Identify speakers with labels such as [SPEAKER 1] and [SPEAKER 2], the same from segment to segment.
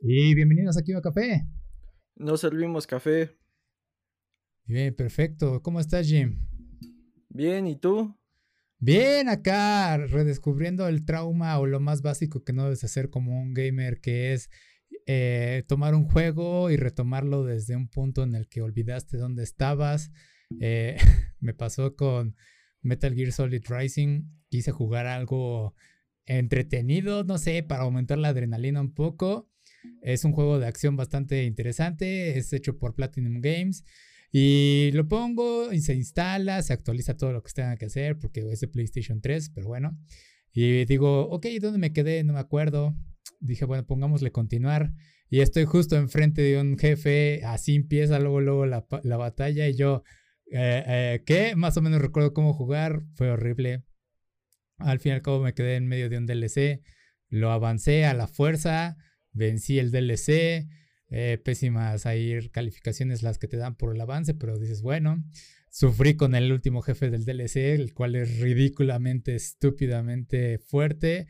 [SPEAKER 1] Y bienvenidos aquí a Café.
[SPEAKER 2] No servimos café.
[SPEAKER 1] Bien, perfecto. ¿Cómo estás, Jim?
[SPEAKER 2] Bien, ¿y tú?
[SPEAKER 1] Bien, acá redescubriendo el trauma o lo más básico que no debes hacer como un gamer, que es eh, tomar un juego y retomarlo desde un punto en el que olvidaste dónde estabas. Eh, me pasó con Metal Gear Solid Rising. Quise jugar algo entretenido, no sé, para aumentar la adrenalina un poco. Es un juego de acción bastante interesante, es hecho por Platinum Games. Y lo pongo y se instala, se actualiza todo lo que tenga que hacer porque es de PlayStation 3, pero bueno. Y digo, ok, ¿dónde me quedé? No me acuerdo. Dije, bueno, pongámosle continuar. Y estoy justo enfrente de un jefe, así empieza luego, luego la, la batalla y yo, eh, eh, ¿qué? Más o menos recuerdo cómo jugar, fue horrible. Al fin y al cabo me quedé en medio de un DLC, lo avancé a la fuerza, vencí el DLC, eh, pésimas ahí calificaciones las que te dan por el avance, pero dices, bueno, sufrí con el último jefe del DLC, el cual es ridículamente, estúpidamente fuerte,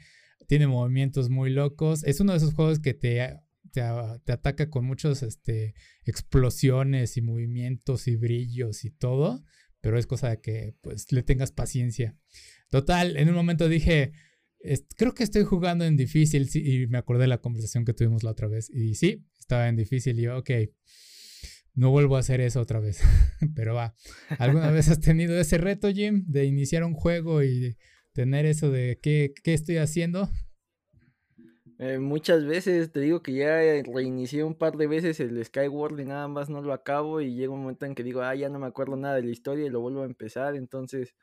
[SPEAKER 1] tiene movimientos muy locos, es uno de esos juegos que te, te, ataca con muchas este, explosiones y movimientos y brillos y todo, pero es cosa de que pues le tengas paciencia. Total, en un momento dije, creo que estoy jugando en difícil y me acordé de la conversación que tuvimos la otra vez. Y sí, estaba en difícil y yo, ok, no vuelvo a hacer eso otra vez. Pero va, ¿alguna vez has tenido ese reto, Jim, de iniciar un juego y tener eso de qué, qué estoy haciendo?
[SPEAKER 2] Eh, muchas veces, te digo que ya reinicié un par de veces el Skyward y nada más no lo acabo y llega un momento en que digo, ah, ya no me acuerdo nada de la historia y lo vuelvo a empezar, entonces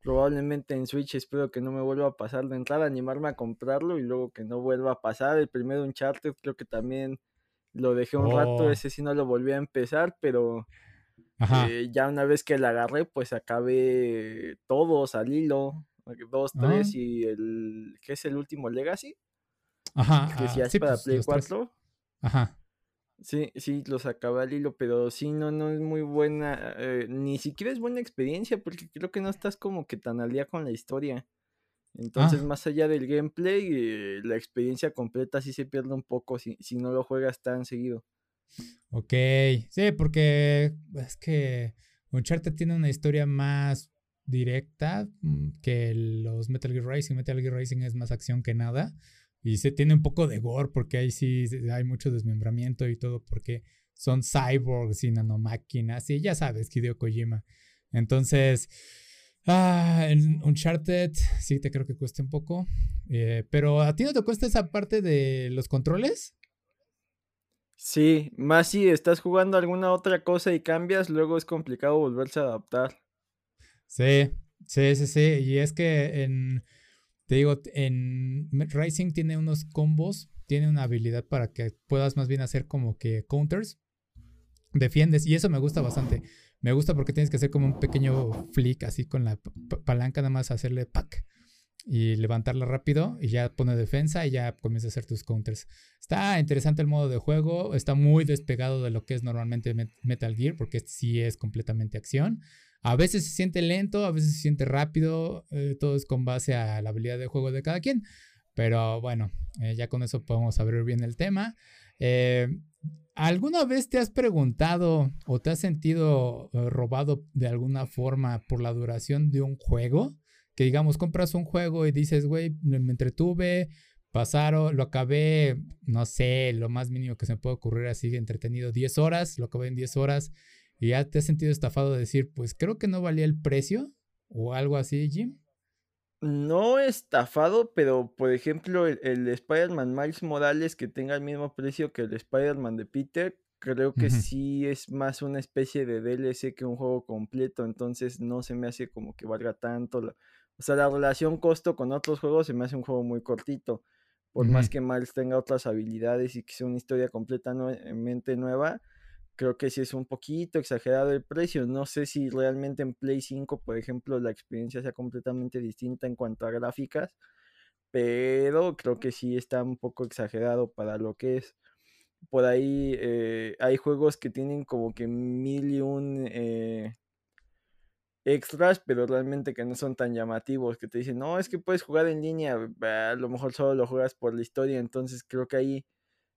[SPEAKER 2] probablemente en Switch espero que no me vuelva a pasar de entrada, animarme a comprarlo y luego que no vuelva a pasar. El primero Uncharted creo que también lo dejé un rato, oh. ese sí no lo volví a empezar, pero eh, ya una vez que la agarré, pues acabé todos al hilo, dos, tres ah. y el, ¿qué es el último Legacy?
[SPEAKER 1] Ajá.
[SPEAKER 2] Que si es para pues, Play 4.
[SPEAKER 1] Ajá.
[SPEAKER 2] Sí, sí, los acabé al hilo, pero sí, no, no es muy buena, eh, ni siquiera es buena experiencia, porque creo que no estás como que tan al día con la historia. Entonces, ah. más allá del gameplay, eh, la experiencia completa sí se pierde un poco si, si no lo juegas tan seguido.
[SPEAKER 1] Ok, sí, porque es que Uncharted tiene una historia más directa mm, que los Metal Gear Rising. Metal Gear Rising es más acción que nada. Y se tiene un poco de gore porque ahí sí hay mucho desmembramiento y todo porque son cyborgs y nanomáquinas y ya sabes, Hideo Kojima. Entonces, ah, en Uncharted sí te creo que cuesta un poco. Eh, pero ¿a ti no te cuesta esa parte de los controles?
[SPEAKER 2] Sí, más si estás jugando alguna otra cosa y cambias, luego es complicado volverse a adaptar.
[SPEAKER 1] Sí, sí, sí, sí. Y es que en te digo, en Rising tiene unos combos, tiene una habilidad para que puedas más bien hacer como que counters. Defiendes, y eso me gusta bastante. Me gusta porque tienes que hacer como un pequeño flick así con la palanca, nada más hacerle pack y levantarla rápido y ya pone defensa y ya comienza a hacer tus counters. Está interesante el modo de juego, está muy despegado de lo que es normalmente Metal Gear porque sí es completamente acción. A veces se siente lento, a veces se siente rápido, eh, todo es con base a la habilidad de juego de cada quien. Pero bueno, eh, ya con eso podemos abrir bien el tema. Eh, ¿Alguna vez te has preguntado o te has sentido robado de alguna forma por la duración de un juego? Que digamos, compras un juego y dices, güey, me, entretuve, pasaron, lo acabé, no sé, lo más mínimo que se me puede ocurrir así, entretenido, 10 horas, lo acabé en 10 horas y ya te has sentido estafado de decir, pues creo que no valía el precio o algo así, Jim.
[SPEAKER 2] No estafado, pero por ejemplo, el, Spider-Man Miles Morales que tenga el mismo precio que el Spider-Man de Peter, creo que sí es más una especie de DLC que un juego completo, entonces no se me hace como que valga tanto. o sea, la relación costo con otros juegos se me hace un juego muy cortito. Por más que Miles tenga otras habilidades y que sea una historia completamente nueva, creo que sí es un poquito exagerado el precio. No sé si realmente en Play 5, por ejemplo, la experiencia sea completamente distinta en cuanto a gráficas, pero creo que sí está un poco exagerado para lo que es. Por ahí eh, hay juegos que tienen como que mil y un eh, extras, pero realmente que no son tan llamativos, que te dicen, no, es que puedes jugar en línea, a lo mejor solo lo juegas por la historia, entonces creo que ahí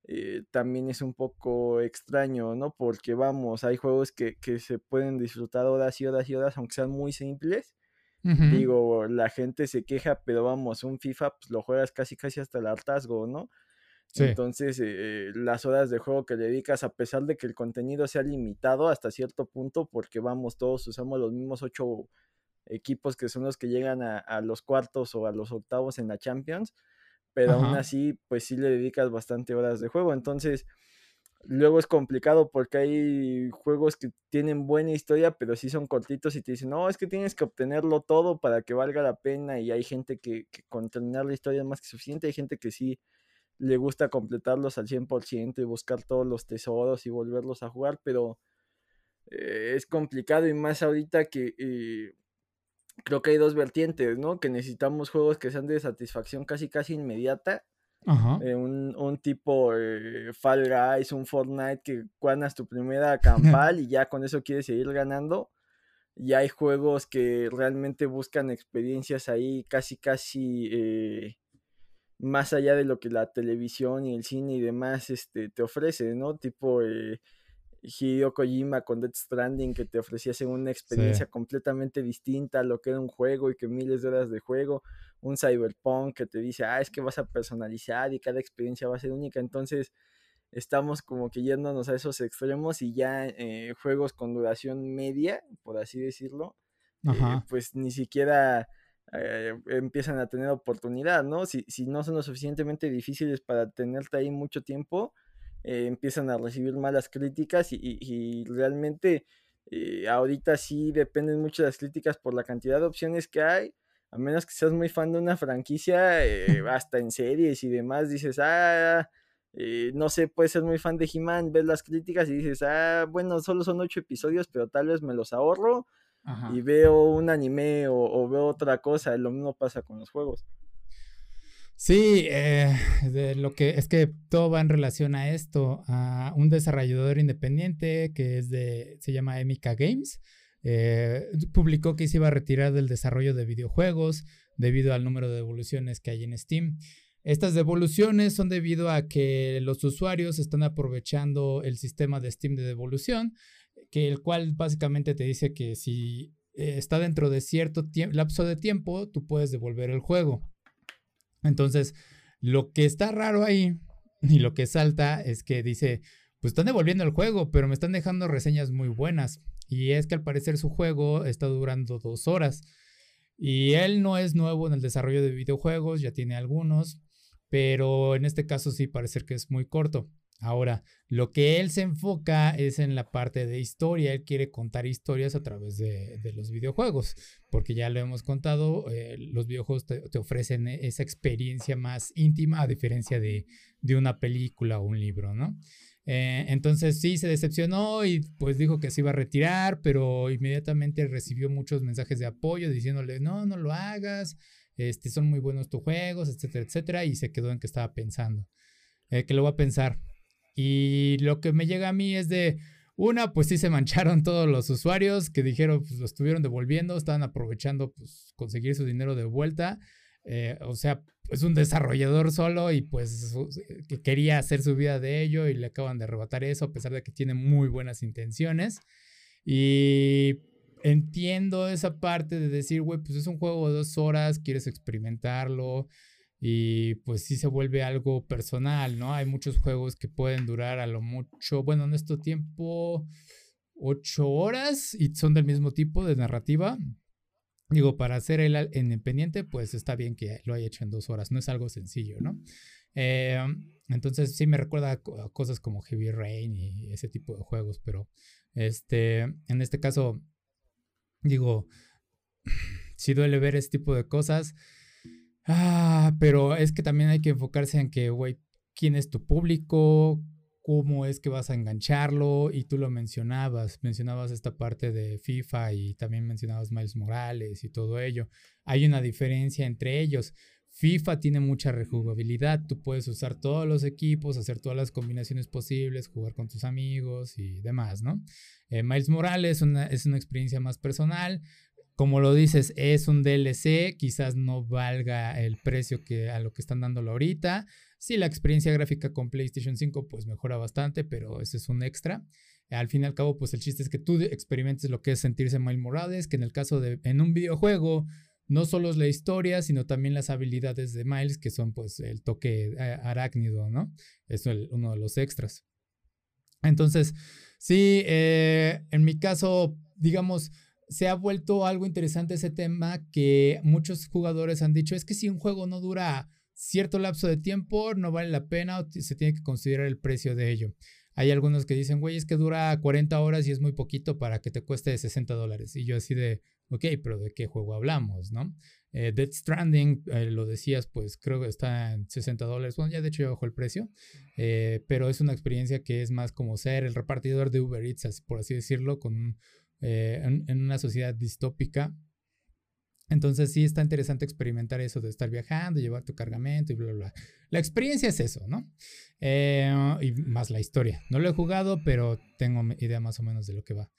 [SPEAKER 2] eh, también es un poco extraño, ¿no? Porque vamos, hay juegos que, que, se pueden disfrutar horas y horas y horas, aunque sean muy simples. Digo, la gente se queja, pero vamos, un FIFA pues, lo juegas casi casi hasta el hartazgo, ¿no? Entonces, eh, las horas de juego que dedicas, a pesar de que el contenido sea limitado hasta cierto punto, porque vamos, todos usamos los mismos ocho equipos que son los que llegan a, los cuartos o a los octavos en la Champions, pero aún así, pues sí le dedicas bastante horas de juego. Entonces, luego es complicado porque hay juegos que tienen buena historia, pero sí son cortitos y te dicen, no, es que tienes que obtenerlo todo para que valga la pena y hay gente que, que con terminar la historia es más que suficiente, hay gente que sí le gusta completarlos al 100% y buscar todos los tesoros y volverlos a jugar, pero eh, es complicado y más ahorita que eh, creo que hay dos vertientes, ¿no? Que necesitamos juegos que sean de satisfacción casi casi inmediata. Eh, un, tipo Fall Guys, un Fortnite que ganas tu primera campal y ya con eso quieres seguir ganando. Y hay juegos que realmente buscan experiencias ahí casi casi más allá de lo que la televisión y el cine y demás este, te ofrece, ¿no? Tipo eh, Hideo Kojima con Death Stranding que te ofrecía una experiencia completamente distinta a lo que era un juego y que miles de horas de juego, un Cyberpunk que te dice, ah, es que vas a personalizar y cada experiencia va a ser única, entonces estamos como que yéndonos a esos extremos y ya eh, juegos con duración media, por así decirlo, eh, pues ni siquiera eh, empiezan a tener oportunidad, ¿no? Si, si, no son lo suficientemente difíciles para tenerte ahí mucho tiempo, eh, empiezan a recibir malas críticas y, realmente eh, ahorita sí dependen mucho de las críticas por la cantidad de opciones que hay. A menos que seas muy fan de una franquicia, hasta en series y demás, dices, ah, no sé, puedes ser muy fan de He-Man, ves las críticas y dices, ah, bueno, solo son ocho episodios, pero tal vez me los ahorro y veo un anime o, veo otra cosa, lo mismo pasa con los juegos.
[SPEAKER 1] Sí, eh, lo que es que todo va en relación a esto, un desarrollador independiente que es de, se llama Emika Games, eh, publicó que se iba a retirar del desarrollo de videojuegos debido al número de devoluciones que hay en Steam. Estas devoluciones son debido a que los usuarios están aprovechando el sistema de Steam de devolución que el cual básicamente te dice que si eh, está dentro de cierto lapso de tiempo, tú puedes devolver el juego. Entonces, lo que está raro ahí y lo que salta es que dice, pues están devolviendo el juego, pero me están dejando reseñas muy buenas. Y es que al parecer su juego está durando dos horas. Y él no es nuevo en el desarrollo de videojuegos, ya tiene algunos, pero en este caso sí parece que es muy corto. Ahora, lo que él se enfoca es en la parte de historia. Él quiere contar historias a través de, los videojuegos, porque ya lo hemos contado, eh, los videojuegos te, ofrecen esa experiencia más íntima a diferencia de, una película o un libro, ¿no? Eh, entonces sí, se decepcionó y pues dijo que se iba a retirar, pero inmediatamente recibió muchos mensajes de apoyo diciéndole, no, no lo hagas, este, son muy buenos tus juegos, etcétera, etcétera, y se quedó en que estaba pensando. Eh, que lo va a pensar, y lo que me llega a mí es de, una, pues sí se mancharon todos los usuarios que dijeron, pues lo estuvieron devolviendo, estaban aprovechando, pues conseguir su dinero de vuelta. Eh, o sea, es un desarrollador solo y pues que quería hacer su vida de ello y le acaban de arrebatar eso a pesar de que tiene muy buenas intenciones. Y entiendo esa parte de decir, güey, pues es un juego de dos horas, quieres experimentarlo, y pues sí se vuelve algo personal, ¿no? Hay muchos juegos que pueden durar a lo mucho, bueno, en este tiempo, ocho horas y son del mismo tipo de narrativa. Digo, para hacer el independiente, pues está bien que lo haya hecho en dos horas, no es algo sencillo, ¿no? Eh, entonces sí me recuerda a cosas como Heavy Rain y ese tipo de juegos, pero este, en este caso, digo, sí duele ver ese tipo de cosas. Ah, pero es que también hay que enfocarse en que, güey, quién es tu público, cómo es que vas a engancharlo, y tú lo mencionabas, mencionabas esta parte de FIFA y también mencionabas Miles Morales y todo ello. Hay una diferencia entre ellos. FIFA tiene mucha rejugabilidad, tú puedes usar todos los equipos, hacer todas las combinaciones posibles, jugar con tus amigos y demás, ¿no? Eh, Miles Morales es una experiencia más personal, como lo dices, es un DLC, quizás no valga el precio que a lo que están dándolo ahorita. Sí, la experiencia gráfica con PlayStation 5 pues mejora bastante, pero ese es un extra. Al fin y al cabo, pues el chiste es que tú experimentes lo que es sentirse Miles Morales, que en el caso de en un videojuego no solo es la historia, sino también las habilidades de Miles, que son pues el toque eh, arácnido, ¿no? Es uno de los extras. Entonces, sí, eh, en mi caso, digamos, se ha vuelto algo interesante ese tema que muchos jugadores han dicho, es que si un juego no dura cierto lapso de tiempo, no vale la pena o se tiene que considerar el precio de ello. Hay algunos que dicen, güey, es que dura 40 horas y es muy poquito para que te cueste 60 dólares. Y yo así de, ok, pero ¿de qué juego hablamos, no? Eh, Dead Stranding, eh, lo decías, pues creo que está en 60 dólares. Bueno, ya de hecho ya bajó el precio, eh, pero es una experiencia que es más como ser el repartidor de Uber Eats, por así decirlo, con eh, en, una sociedad distópica. Entonces sí está interesante experimentar eso de estar viajando, llevar tu cargamento y bla, bla. La experiencia es eso, ¿no? Eh, y más la historia. No lo he jugado, pero tengo idea más o menos de lo que va.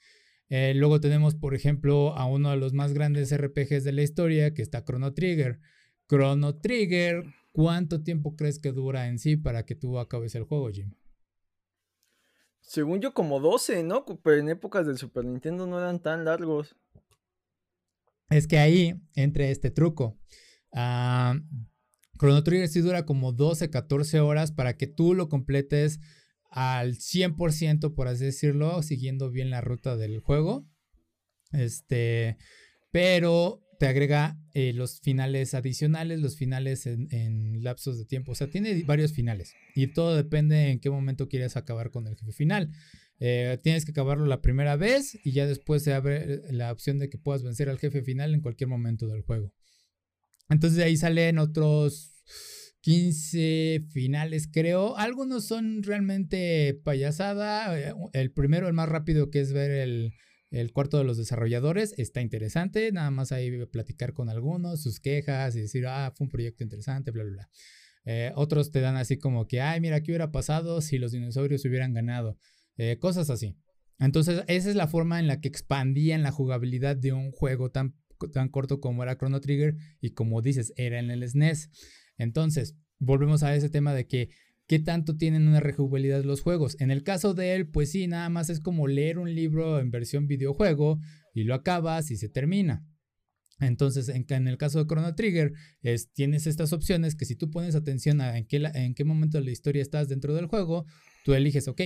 [SPEAKER 1] Eh, luego tenemos, por ejemplo, a uno de los más grandes RPGs de la historia, que está Chrono Trigger. Chrono Trigger, ¿cuánto tiempo crees que dura en sí para que tú acabes el juego, Jim?
[SPEAKER 2] Según yo, como 12, ¿no? Pero en épocas del Super Nintendo no eran tan largos.
[SPEAKER 1] Es que ahí entre este truco. Uh, Chrono Trigger sí dura como 12, 14 horas para que tú lo completes al 100%, por así decirlo, siguiendo bien la ruta del juego. Este, pero te agrega eh, los finales adicionales, los finales en, lapsos de tiempo. O sea, tiene varios finales y todo depende en qué momento quieres acabar con el jefe final. Eh, tienes que acabarlo la primera vez y ya después se abre la opción de que puedas vencer al jefe final en cualquier momento del juego. Entonces de ahí salen otros 15 finales, creo. Algunos son realmente payasada. Eh, el primero, el más rápido, que es ver el, el cuarto de los desarrolladores está interesante, nada más ahí platicar con algunos, sus quejas y decir, ah, fue un proyecto interesante, bla, bla, bla. Eh, otros te dan así como que, ay, mira, ¿qué hubiera pasado si los dinosaurios hubieran ganado? Eh, cosas así. Entonces, esa es la forma en la que expandían la jugabilidad de un juego tan, tan corto como era Chrono Trigger y como dices, era en el SNES. E Entonces, volvemos a ese tema de que qué tanto tienen una rejugabilidad los juegos. En el caso de él, pues sí, nada más es como leer un libro en versión videojuego y lo acabas y se termina. Entonces, en, el caso de Chrono Trigger, es, tienes estas opciones que si tú pones atención a en qué, en qué momento de la historia estás dentro del juego, tú eliges, ok,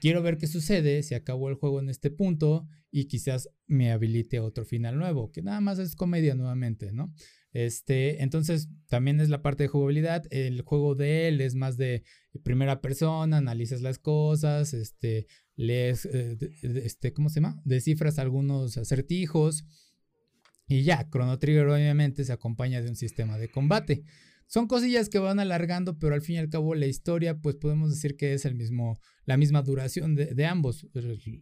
[SPEAKER 1] quiero ver qué sucede si acabó el juego en este punto y quizás me habilite otro final nuevo, que nada más es comedia nuevamente, ¿no? Este, entonces, también es la parte de jugabilidad. El juego de él es más de primera persona, analizas las cosas, este, lees, eh, este, ¿cómo se llama? Descifras algunos acertijos. Y ya, Chrono Trigger obviamente se acompaña de un sistema de combate. Son cosillas que van alargando, pero al fin y al cabo la historia, pues podemos decir que es el mismo, la misma duración de, de ambos.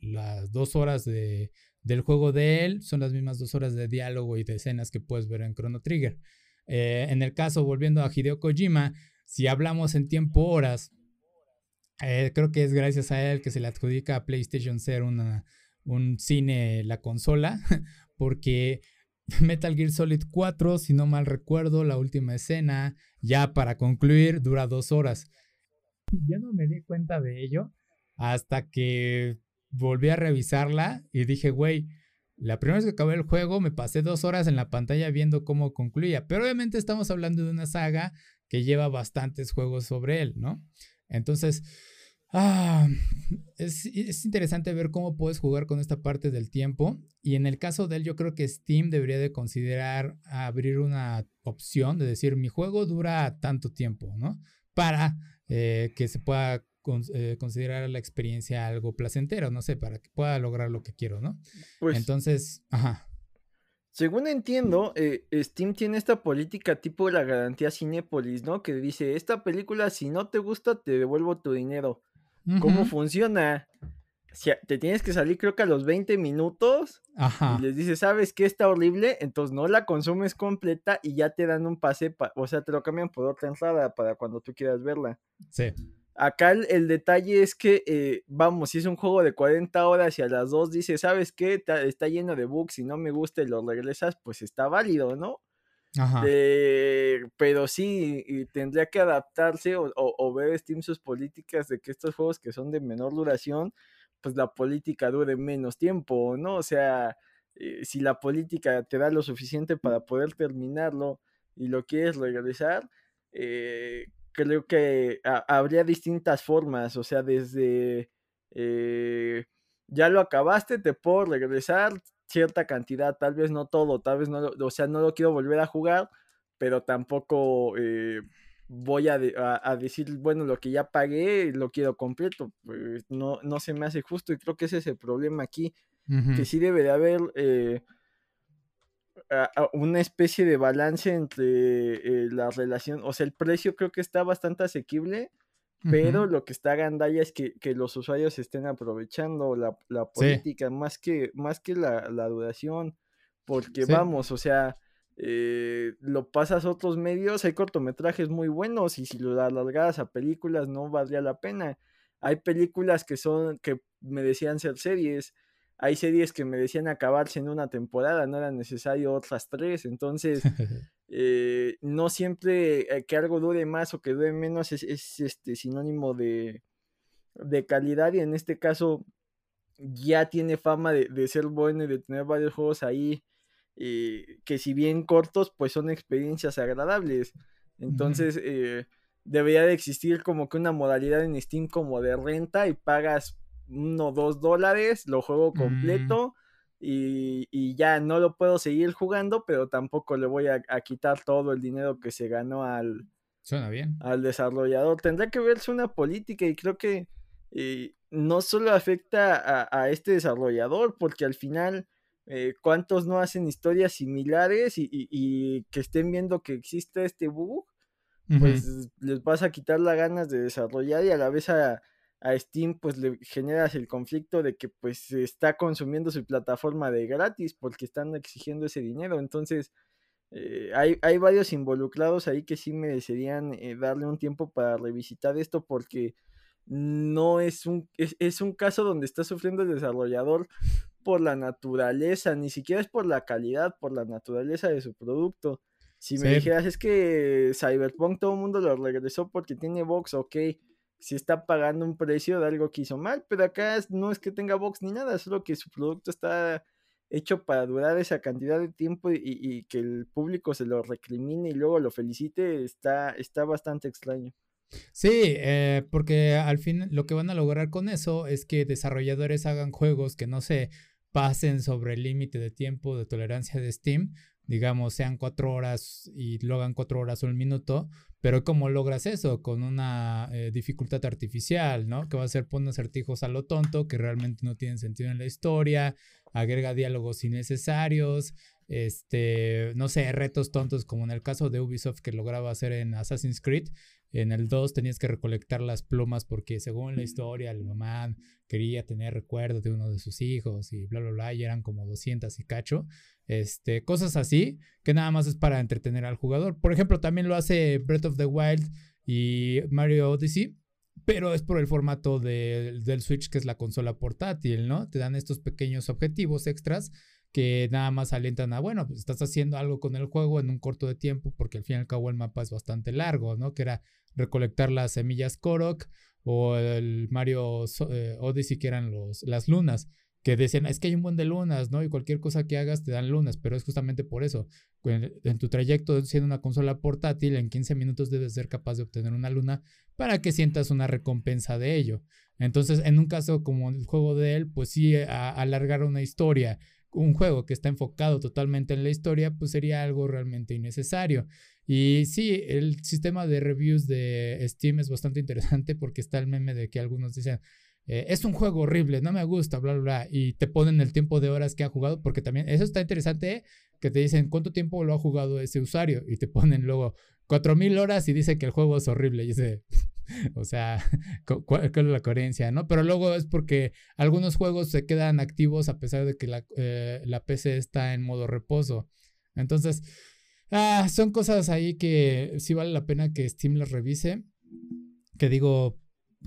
[SPEAKER 1] Las dos horas de, del juego de él son las mismas dos horas de diálogo y de escenas que puedes ver en Chrono Trigger. Eh, en el caso, volviendo a Hideo Kojima, si hablamos en tiempo horas, eh, creo que es gracias a él que se le adjudica a PlayStation ser una, un cine la consola, porque Metal Gear Solid 4, si no mal recuerdo, la última escena, ya para concluir, dura dos horas. Ya no me di cuenta de ello hasta que volví a revisarla y dije, güey, la primera vez que acabé el juego me pasé dos horas en la pantalla viendo cómo concluía. Pero obviamente estamos hablando de una saga que lleva bastantes juegos sobre él, ¿no? Entonces, ah, es, es, interesante ver cómo puedes jugar con esta parte del tiempo. Y en el caso de él, yo creo que Steam debería de considerar abrir una opción de decir, mi juego dura tanto tiempo, ¿no? Para eh, que se pueda eh, considerar la experiencia algo placentero, no sé, para que pueda lograr lo que quiero, ¿no? Pues, Entonces, ajá.
[SPEAKER 2] Según entiendo, eh, Steam tiene esta política tipo la garantía Cinepolis, ¿no? Que dice, esta película si no te gusta te devuelvo tu dinero. ¿Cómo funciona? Si te tienes que salir creo que a los 20 minutos Ajá. y les dices, ¿sabes qué está horrible? Entonces no la consumes completa y ya te dan un pase, o sea, te lo cambian por otra entrada para cuando tú quieras verla.
[SPEAKER 1] Sí.
[SPEAKER 2] Acá el, detalle es que, eh, vamos, si es un juego de 40 horas y a las 2 dice, ¿sabes qué? Está, lleno de bugs y no me gusta y lo regresas, pues está válido, ¿no? Ajá. pero sí, tendría que adaptarse o, ver Steam sus políticas de que estos juegos que son de menor duración, pues la política dure menos tiempo, ¿no? O sea, eh, si la política te da lo suficiente para poder terminarlo y lo quieres regresar, eh, creo que habría distintas formas, o sea, desde eh, ya lo acabaste, te puedo regresar cierta cantidad, tal vez no todo, tal vez no, o sea, no lo quiero volver a jugar, pero tampoco eh, voy a, decir, bueno, lo que ya pagué lo quiero completo, pues no, no se me hace justo y creo que ese es el problema aquí, que sí debe de haber... Eh, una especie de balance entre eh, la relación, o sea, el precio creo que está bastante asequible, pero lo que está gandalla es que, los usuarios estén aprovechando la, política más que, más que la, duración, porque vamos, o sea, eh, lo pasas a otros medios, hay cortometrajes muy buenos y si lo alargas a películas no valdría la pena. Hay películas que son, que me decían ser series, hay series que me decían acabarse en una temporada, no era necesario otras tres, entonces eh, no siempre eh, que algo dure más o que dure menos es, este sinónimo de, de, calidad y en este caso ya tiene fama de, ser bueno y de tener varios juegos ahí eh, que si bien cortos pues son experiencias agradables, entonces debería de existir como que una modalidad en Steam como de renta y pagas uno o dos dólares, lo juego mm. completo y, ya no lo puedo seguir jugando, pero tampoco le voy a, quitar todo el dinero que se ganó al,
[SPEAKER 1] Suena bien.
[SPEAKER 2] al desarrollador. Tendrá que verse una política y creo que eh, no solo afecta a, este desarrollador, porque al final... Eh, cuántos no hacen historias similares y, que estén viendo que existe este bug, pues les vas a quitar las ganas de desarrollar y a la vez a, a Steam pues le generas el conflicto de que pues se está consumiendo su plataforma de gratis porque están exigiendo ese dinero. Entonces eh, hay, hay, varios involucrados ahí que sí merecerían eh, darle un tiempo para revisitar esto porque no es un, es, un caso donde está sufriendo el desarrollador por la naturaleza, ni siquiera es por la calidad, por la naturaleza de su producto. Si me dijeras es que Cyberpunk todo el mundo lo regresó porque tiene box, ok si está pagando un precio de algo que hizo mal, pero acá no es que tenga box ni nada, solo que su producto está hecho para durar esa cantidad de tiempo y, que el público se lo recrimine y luego lo felicite, está, está bastante extraño.
[SPEAKER 1] Sí, eh, porque al fin lo que van a lograr con eso es que desarrolladores hagan juegos que no se pasen sobre el límite de tiempo de tolerancia de Steam, digamos, sean cuatro horas y lo hagan cuatro horas o un minuto, pero ¿cómo logras eso? Con una eh, dificultad artificial, ¿no? Que va a ser poner acertijos a lo tonto, que realmente no tienen sentido en la historia, agrega diálogos innecesarios, este, no sé, retos tontos como en el caso de Ubisoft que lograba hacer en Assassin's Creed. En el 2 tenías que recolectar las plumas porque según la historia el mamá quería tener recuerdos de uno de sus hijos y bla, bla, bla, y eran como 200 y cacho. Este, cosas así que nada más es para entretener al jugador. Por ejemplo, también lo hace Breath of the Wild y Mario Odyssey, pero es por el formato del Switch, que es la consola portátil, ¿no? Te dan estos pequeños objetivos extras que nada más alientan a, bueno, pues estás haciendo algo con el juego en un corto de tiempo, porque al fin y al cabo el mapa es bastante largo, ¿no? Que era recolectar las semillas Korok o el Mario eh, Odyssey, que eran los, las lunas que decían, es que hay un buen de lunas, ¿no? Y cualquier cosa que hagas te dan lunas, pero es justamente por eso. En, tu trayecto siendo una consola portátil, en 15 minutos debes ser capaz de obtener una luna para que sientas una recompensa de ello. Entonces, en un caso como el juego de él, pues sí, alargar una historia, un juego que está enfocado totalmente en la historia, pues sería algo realmente innecesario. Y sí, el sistema de reviews de Steam es bastante interesante porque está el meme de que algunos dicen, eh, es un juego horrible, no me gusta, bla, bla, bla, y te ponen el tiempo de horas que ha jugado, porque también eso está interesante, que te dicen cuánto tiempo lo ha jugado ese usuario, y te ponen luego 4000 horas y dice que el juego es horrible, y dice, o sea, ¿cuál, es la coherencia, no? Pero luego es porque algunos juegos se quedan activos a pesar de que la, eh, la PC está en modo reposo. Entonces, ah, son cosas ahí que sí vale la pena que Steam las revise. Que digo,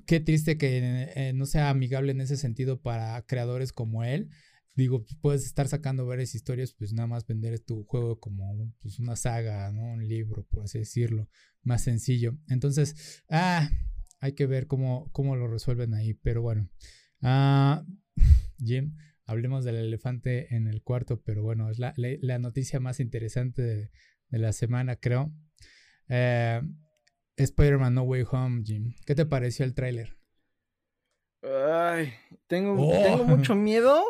[SPEAKER 1] qué triste que eh, no sea amigable en ese sentido para creadores como él. Digo, puedes estar sacando varias historias, pues nada más vender tu juego como pues, una saga, ¿no? Un libro, por así decirlo, más sencillo. Entonces, ah, hay que ver cómo, cómo lo resuelven ahí. Pero bueno, ah, Jim, hablemos del elefante en el cuarto, pero bueno, es la, la, noticia más interesante de, de la semana, creo. Eh, Spider-Man No Way Home, Jim. ¿Qué te pareció el tráiler?
[SPEAKER 2] Ay, tengo, tengo oh. mucho miedo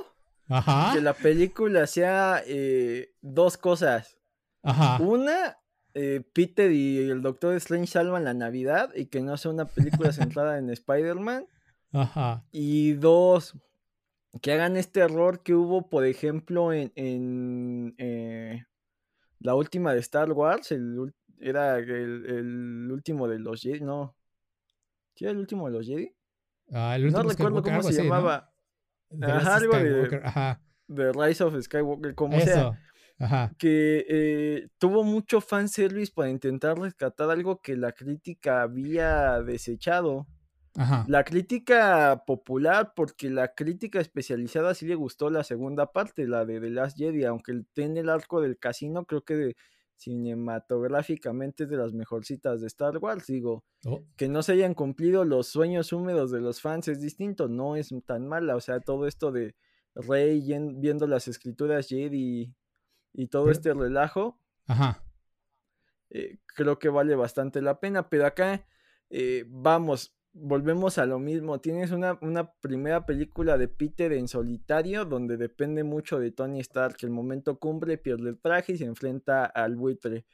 [SPEAKER 2] Ajá. que la película sea eh, dos cosas. Ajá. Una, eh, Peter y el Doctor Strange salvan la Navidad y que no sea una película centrada en Spider-Man. Ajá. Y dos, que hagan este error que hubo, por ejemplo, en, en eh, la última de Star Wars, el, era el, último de los Jedi, no. ¿Sí era el último de los Jedi? Ah, el último no recuerdo cómo se llamaba. Ajá, algo de, Ajá. de Rise of Skywalker, como sea. Ajá. Que eh, tuvo mucho fanservice para intentar rescatar algo que la crítica había desechado. Ajá. La crítica popular, porque la crítica especializada sí le gustó la segunda parte, la de The Last Jedi, aunque tiene el arco del casino, creo que de, cinematográficamente es de las mejorcitas de Star Wars. Digo, oh. que no se hayan cumplido los sueños húmedos de los fans es distinto, no es tan mala. O sea, todo esto de Rey viendo las escrituras Jedi y, todo este relajo. Ajá. Eh, creo que vale bastante la pena, pero acá eh, vamos, volvemos a lo mismo. Tienes una, una, primera película de Peter en solitario, donde depende mucho de Tony Stark. El momento cumbre pierde el traje y se enfrenta al buitre.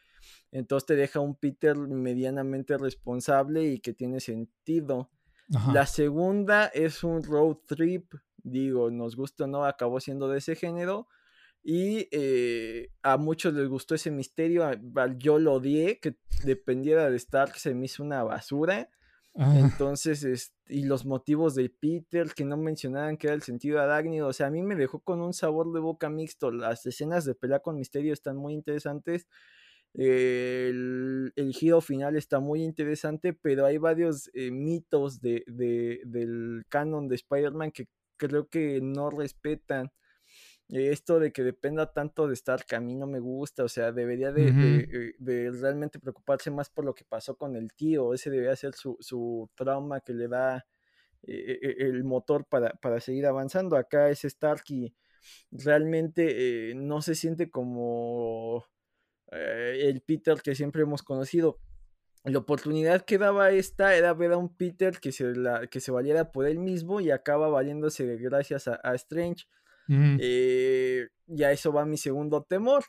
[SPEAKER 2] Entonces te deja un Peter medianamente responsable y que tiene sentido. La segunda es un road trip, digo, nos gusta o no, acabó siendo de ese género. Y eh, a muchos les gustó ese misterio, yo lo odié, que dependiera de Stark, se me hizo una basura. Entonces, y los motivos de Peter que no mencionaban que era el sentido arácnido, o sea, a mí me dejó con un sabor de boca mixto. Las escenas de pelea con misterio están muy interesantes. el, giro final está muy interesante, pero hay varios eh, mitos de, del canon de Spider-Man que creo que no respetan esto de que dependa tanto de estar que a mí no me gusta, o sea, debería de, eh, realmente preocuparse más por lo que pasó con el tío, ese debería ser su, trauma que le da eh, eh, el motor para, seguir avanzando. Acá es Stark y realmente no se siente como el Peter que siempre hemos conocido. La oportunidad que daba esta era ver a un Peter que se, la, que se valiera por él mismo y acaba valiéndose gracias a Strange eh, y a eso va mi segundo temor.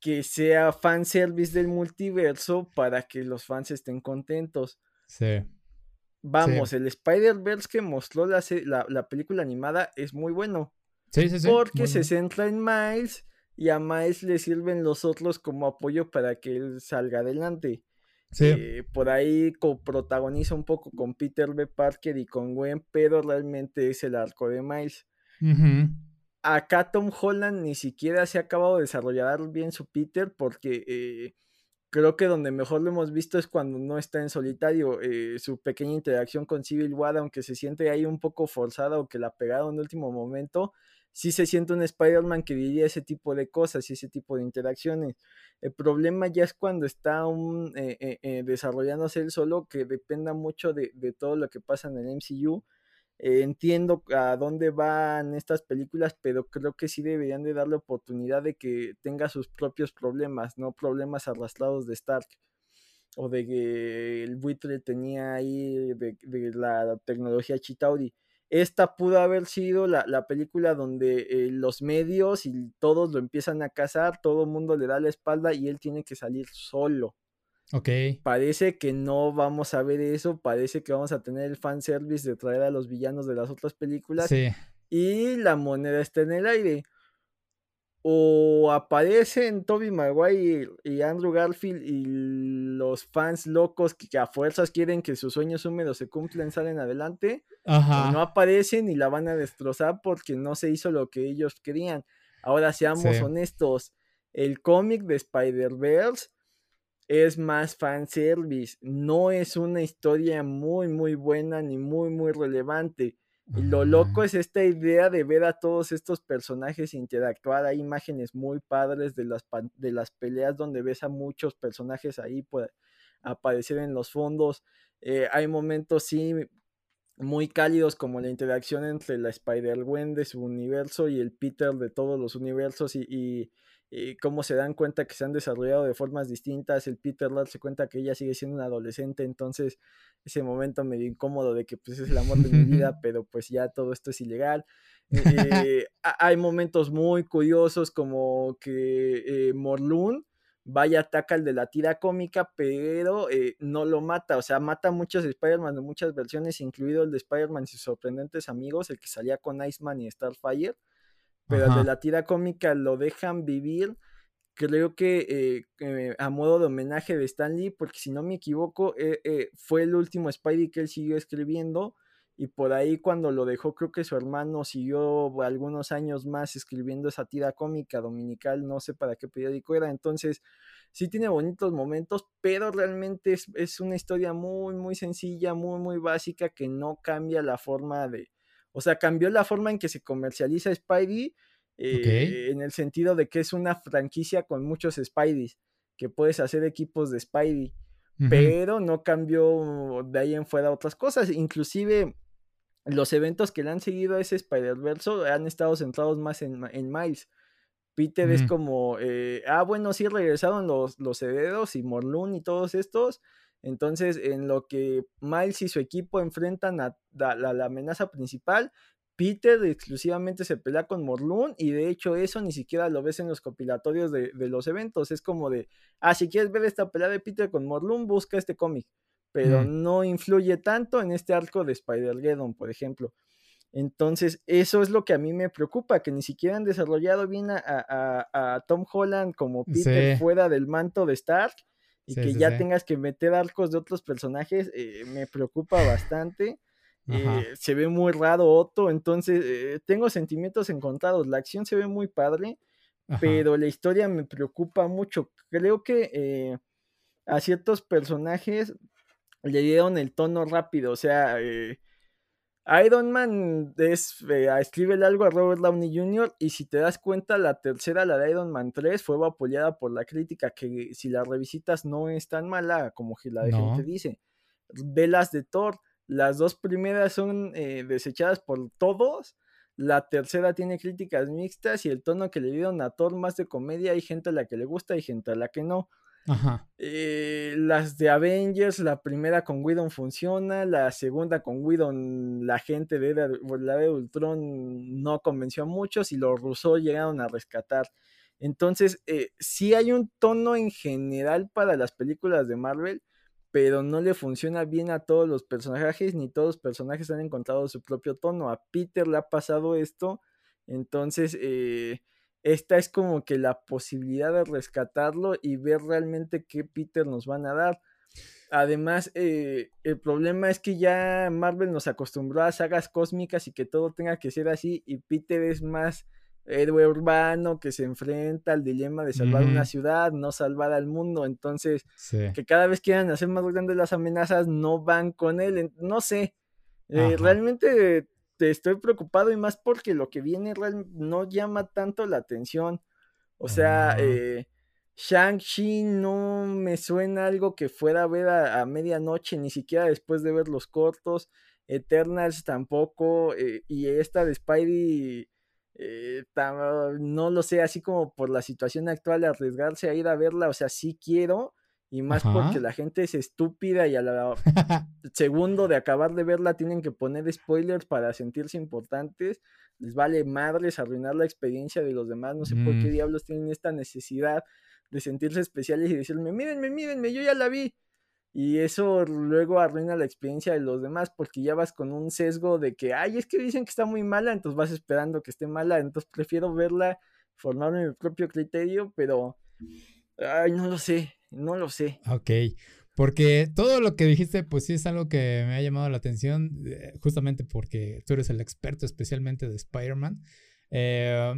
[SPEAKER 2] Que sea fanservice del multiverso para que los fans estén contentos. Sí. Vamos, el Spider-Verse que mostró la, la, película animada es muy bueno. Sí, sí, sí. Porque se centra en Miles y a Miles le sirven los otros como apoyo para que él salga adelante. Sí. Eh, por ahí protagoniza un poco con Peter B. Parker y con Gwen, pero realmente es el arco de Miles. Acá Tom Holland ni siquiera se ha acabado de desarrollar bien su Peter porque eh, creo que donde mejor lo hemos visto es cuando no está en solitario. Eh, su pequeña interacción con Civil War, aunque se siente ahí un poco forzada o que la pegaron en último momento, sí se siente un Spider-Man que diría ese tipo de cosas y ese tipo de interacciones. El problema ya es cuando está eh, desarrollándose él solo, que dependa mucho de, de, todo lo que pasa en el MCU eh, entiendo a dónde van estas películas, pero creo que sí deberían de darle oportunidad de que tenga sus propios problemas, no problemas arrastrados de Stark o de que el buitre tenía ahí de, la tecnología Chitauri. Esta pudo haber sido la, película donde eh, los medios y todos lo empiezan a cazar, todo el mundo le da la espalda y él tiene que salir solo. Ok. Parece que no vamos a ver eso, parece que vamos a tener el fanservice de traer a los villanos de las otras películas. Sí. Y la moneda está en el aire. O aparecen Toby Maguire y Andrew Garfield y los fans locos que a fuerzas quieren que sus sueños húmedos se cumplan, salen adelante. Ajá. O no aparecen y la van a destrozar porque no se hizo lo que ellos querían. Ahora seamos honestos. El cómic de Spider-Verse es más fanservice, no es una historia muy, muy buena ni muy, muy relevante. Y lo loco es esta idea de ver a todos estos personajes interactuar. Hay imágenes muy padres de las, de las peleas donde ves a muchos personajes ahí pues, aparecer en los fondos. Eh, hay momentos, sí, muy cálidos como la interacción entre la Spider-Gwen de su universo y el Peter de todos los universos y y cómo se dan cuenta que se han desarrollado de formas distintas. El Peter se cuenta que ella sigue siendo una adolescente, entonces ese momento medio incómodo de que pues es el amor de mi vida, pero pues ya todo esto es ilegal. Eh, hay momentos muy curiosos como que eh, Morlun vaya ataca al de la tira cómica, pero eh, no lo mata, o sea, mata a muchos Spider-Man de muchas versiones, incluido el de Spider-Man y sus sorprendentes amigos, el que salía con Iceman y Starfire pero de la tira cómica lo dejan vivir. Creo que eh, a modo de homenaje de Stanley, porque si no me equivoco, eh, eh, fue el último Spidey que él siguió escribiendo. Y por ahí cuando lo dejó, creo que su hermano siguió algunos años más escribiendo esa tira cómica dominical, no sé para qué periódico era. Entonces, sí tiene bonitos momentos, pero realmente es, es una historia muy, muy sencilla, muy, muy básica, que no cambia la forma de, o sea, cambió la forma en que se comercializa Spidey eh, en el sentido de que es una franquicia con muchos Spideys, que puedes hacer equipos de Spidey, pero no cambió de ahí en fuera otras cosas. Inclusive los eventos que le han seguido a ese Spider-Verse han estado centrados más en, Miles. Peter es como, eh, ah, bueno, sí regresaron los, los herederos y Morlun y todos estos, entonces, en lo que Miles y su equipo enfrentan a, la, amenaza principal, Peter exclusivamente se pelea con Morlun y de hecho eso ni siquiera lo ves en los compilatorios de, los eventos. Es como de, ah, si quieres ver esta pelea de Peter con Morlun, busca este cómic. Pero no influye tanto en este arco de Spider-Geddon, por ejemplo. Entonces, eso es lo que a mí me preocupa, que ni siquiera han desarrollado bien a, Tom Holland como Peter fuera del manto de Stark y que ya tengas que meter arcos de otros personajes, eh, me preocupa bastante. Eh, se ve muy raro Otto, entonces eh, tengo sentimientos encontrados. La acción se ve muy padre, pero la historia me preocupa mucho. Creo que a ciertos personajes le dieron el tono rápido, o sea, Iron Man es, eh, escribe algo a Robert Downey Jr. y si te das cuenta, la tercera, la de Iron Man 3, fue apoyada por la crítica, que si la revisitas no es tan mala como la de gente dice. Ve las de Thor, las dos primeras son eh, desechadas por todos, la tercera tiene críticas mixtas y el tono que le dieron a Thor más de comedia, hay gente a la que le gusta y gente a la que no. Eh, las de Avengers, la primera con Whedon funciona, la segunda con Whedon, la gente de la de Ultron no convenció a muchos y los rusos llegaron a rescatar. Entonces, eh, sí hay un tono en general para las películas de Marvel, pero no le funciona bien a todos los personajes, ni todos los personajes han encontrado su propio tono. A Peter le ha pasado esto, entonces eh, esta es como que la posibilidad de rescatarlo y ver realmente qué Peter nos van a dar. Además, eh, el problema es que ya Marvel nos acostumbró a sagas cósmicas y que todo tenga que ser así y Peter es más héroe urbano que se enfrenta al dilema de salvar una ciudad, no salvar al mundo. Entonces, que cada vez quieran hacer más grandes las amenazas, no van con él. No sé. Eh, realmente estoy preocupado y más porque lo que viene no llama tanto la atención. O sea, eh, Shang-Chi no me suena algo que fuera a ver a, medianoche, ni siquiera después de ver los cortos. Eternals tampoco. Eh, y esta de Spidey, eh, no lo sé, así como por la situación actual, arriesgarse a ir a verla. O sea, sí quiero, y más porque la gente es estúpida y a la segundo de acabar de verla tienen que poner spoilers para sentirse importantes. Les vale madres arruinar la experiencia de los demás. No sé por qué mm. diablos tienen esta necesidad de sentirse especiales y decirme, mírenme, mírenme, yo ya la vi. Y eso luego arruina la experiencia de los demás porque ya vas con un sesgo de que, ay, es que dicen que está muy mala, entonces vas esperando que esté mala. Entonces prefiero verla, formarme mi propio criterio, pero, ay, no lo sé no lo sé.
[SPEAKER 1] Ok. Porque todo lo que dijiste, pues sí es algo que me ha llamado la atención, eh, justamente porque tú eres el experto especialmente de Spider-Man. Eh,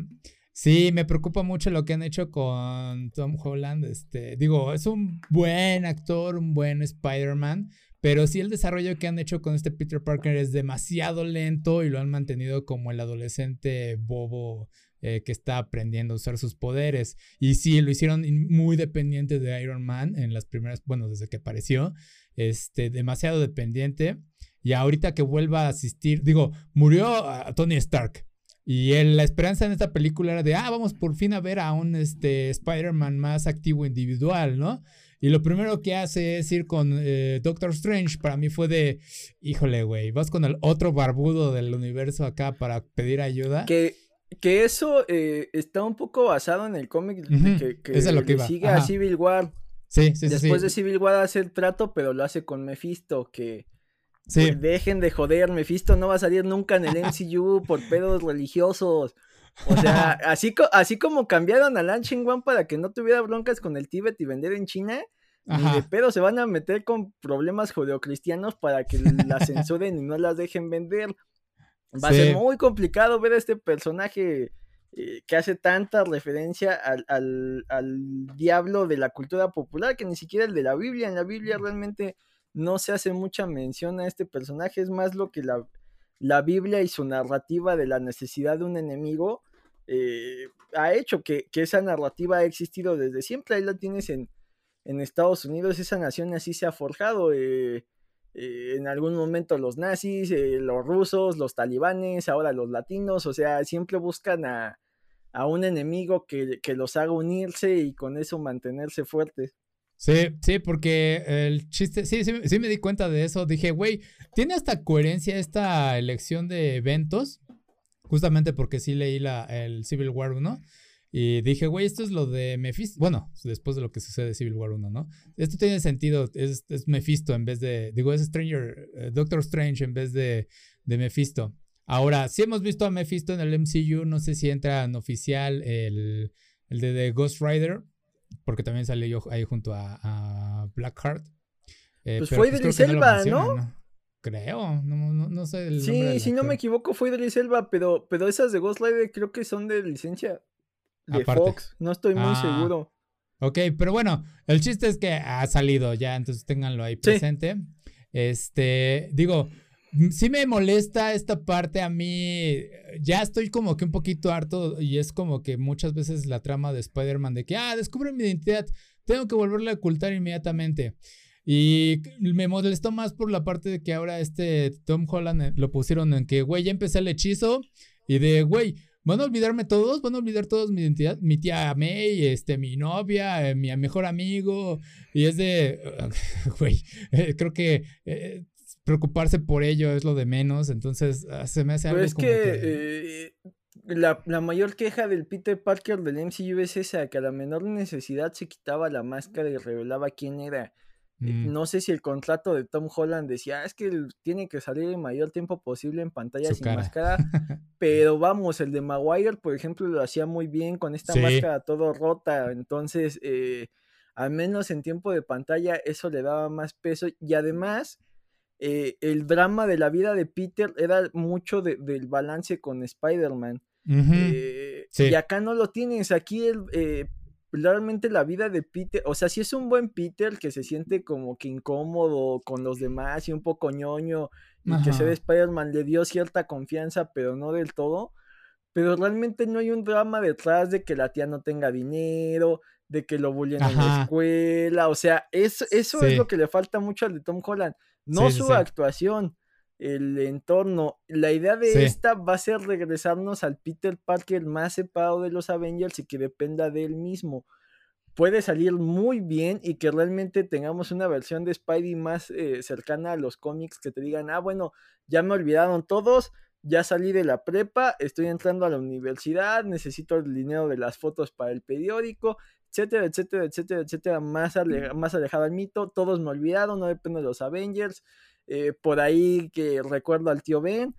[SPEAKER 1] Sí, me preocupa mucho lo que han hecho con Tom Holland. Este, digo, es un buen actor, un buen Spider-Man, pero sí el desarrollo que han hecho con este Peter Parker es demasiado lento y lo han mantenido como el adolescente bobo eh, que está aprendiendo a usar sus poderes. Y sí, lo hicieron muy dependiente de Iron Man en las primeras, bueno, desde que apareció, este, demasiado dependiente. Y ahorita que vuelva a asistir, digo, murió a Tony Stark. Y la esperanza en esta película era de, ah, vamos por fin a ver a un este, Spider-Man más activo individual, ¿no? Y lo primero que hace es ir con eh, Doctor Strange. Para mí fue de, híjole, güey, vas con el otro barbudo del universo acá para pedir ayuda.
[SPEAKER 2] Que, que eso eh, está un poco basado en el cómic que, que,
[SPEAKER 1] lo que
[SPEAKER 2] sigue a Civil War.
[SPEAKER 1] Sí, sí,
[SPEAKER 2] Después de Civil War hace el trato, pero lo hace con Mephisto, que dejen de joder, Mephisto no va a salir nunca en el MCU por pedos religiosos. O sea, así, así como cambiaron a Lan One para que no tuviera broncas con el Tíbet y vender en China, ni de pedo se van a meter con problemas judeocristianos para que la censuren y no las dejen vender. Va a ser muy complicado ver a este personaje eh, que hace tanta referencia al, al, al, diablo de la cultura popular que ni siquiera el de la Biblia. En la Biblia realmente no se hace mucha mención a este personaje, es más lo que la, la Biblia y su narrativa de la necesidad de un enemigo eh, ha hecho que, esa narrativa ha existido desde siempre, ahí la tienes en, en Estados Unidos, esa nación así se ha forjado. Eh, eh, en algún momento los nazis, los rusos, los talibanes, ahora los latinos, o sea, siempre buscan a, a un enemigo que, que, los haga unirse y con eso mantenerse fuertes.
[SPEAKER 1] Sí, sí, porque el chiste, sí, sí, sí me di cuenta de eso. Dije, güey, tiene hasta coherencia esta elección de eventos, justamente porque sí leí la, el Civil War 1. Y dije, güey, esto es lo de Mephisto. Bueno, después de lo que sucede en Civil War 1, ¿no? Esto tiene sentido. Es, es Mephisto en vez de. Digo, es Stranger. Eh, Doctor Strange en vez de, de Mephisto. Ahora, si hemos visto a Mephisto en el MCU. No sé si entra en oficial el, el de The Ghost Rider porque también sale yo ahí junto a, Blackheart.
[SPEAKER 2] Eh, pues fue Idris pues Elba, ¿no?
[SPEAKER 1] Creo, no, no, sé. El
[SPEAKER 2] sí, si no me equivoco, fue Idris Elba, pero, pero esas de Ghost Rider creo que son de licencia de Fox. No estoy muy ah, seguro.
[SPEAKER 1] Ok, pero bueno, el chiste es que ha salido ya, entonces ténganlo ahí presente. Este, digo, sí me molesta esta parte a mí. Ya estoy como que un poquito harto y es como que muchas veces la trama de Spider-Man de que, ah, descubre mi identidad, tengo que volverla a ocultar inmediatamente. Y me molestó más por la parte de que ahora este Tom Holland eh, lo pusieron en que, güey, ya empecé el hechizo y de, güey, van a olvidarme todos, van a olvidar todos mi identidad, mi tía May, este, mi novia, eh, mi mejor amigo, y es de, güey, eh, creo que preocuparse por ello es lo de menos, entonces ah, se me hace algo
[SPEAKER 2] es que, eh, la, mayor queja del Peter Parker del MCU es esa, que a la menor necesidad se quitaba la máscara y revelaba quién era. Eh, mm. No sé si el contrato de Tom Holland decía, ah, es que tiene que salir el mayor tiempo posible en pantalla sin máscara, pero vamos, el de Maguire, por ejemplo, lo hacía muy bien con esta máscara todo rota, entonces, eh, al menos en tiempo de pantalla, eso le daba más peso y además eh, el drama de la vida de Peter era mucho del balance con Spider-Man. Eh, y acá no lo tienes, aquí el, eh, realmente la vida de Peter, o sea, si es un buen Peter que se siente como que incómodo con los demás y un poco ñoño, y que ser Spider-Man le dio cierta confianza, pero no del todo. Pero realmente no hay un drama detrás de que la tía no tenga dinero, de que lo bullen en la escuela. O sea, eso, eso es lo que le falta mucho al de Tom Holland. No su actuación, el entorno. La idea de esta va a ser regresarnos al Peter Parker más separado de los Avengers y que dependa de él mismo. Puede salir muy bien y que realmente tengamos una versión de Spidey más eh, cercana a los cómics que te digan, ah, bueno, ya me olvidaron todos, ya salí de la prepa, estoy entrando a la universidad, necesito el dinero de las fotos para el periódico, etcétera, etcétera, etcétera, etcétera, más, más alejado al mito, todos me olvidaron, no depende de los Avengers, eh, por ahí que recuerdo al tío Ben,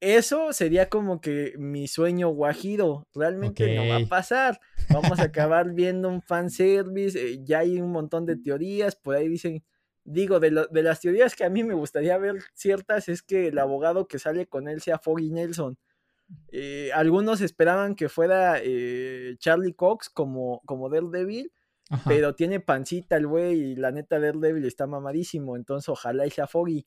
[SPEAKER 2] eso sería como que mi sueño guajiro, realmente no va a pasar, vamos a acabar viendo un fanservice, eh, ya hay un montón de teorías, por ahí dicen, digo, de, de las teorías que a mí me gustaría ver ciertas es que el abogado que sale con él sea Foggy Nelson, Eh, algunos esperaban que fuera eh, Charlie Cox como, como Daredevil, pero tiene pancita el güey y la neta Daredevil está mamadísimo, entonces ojalá y sea Foggy.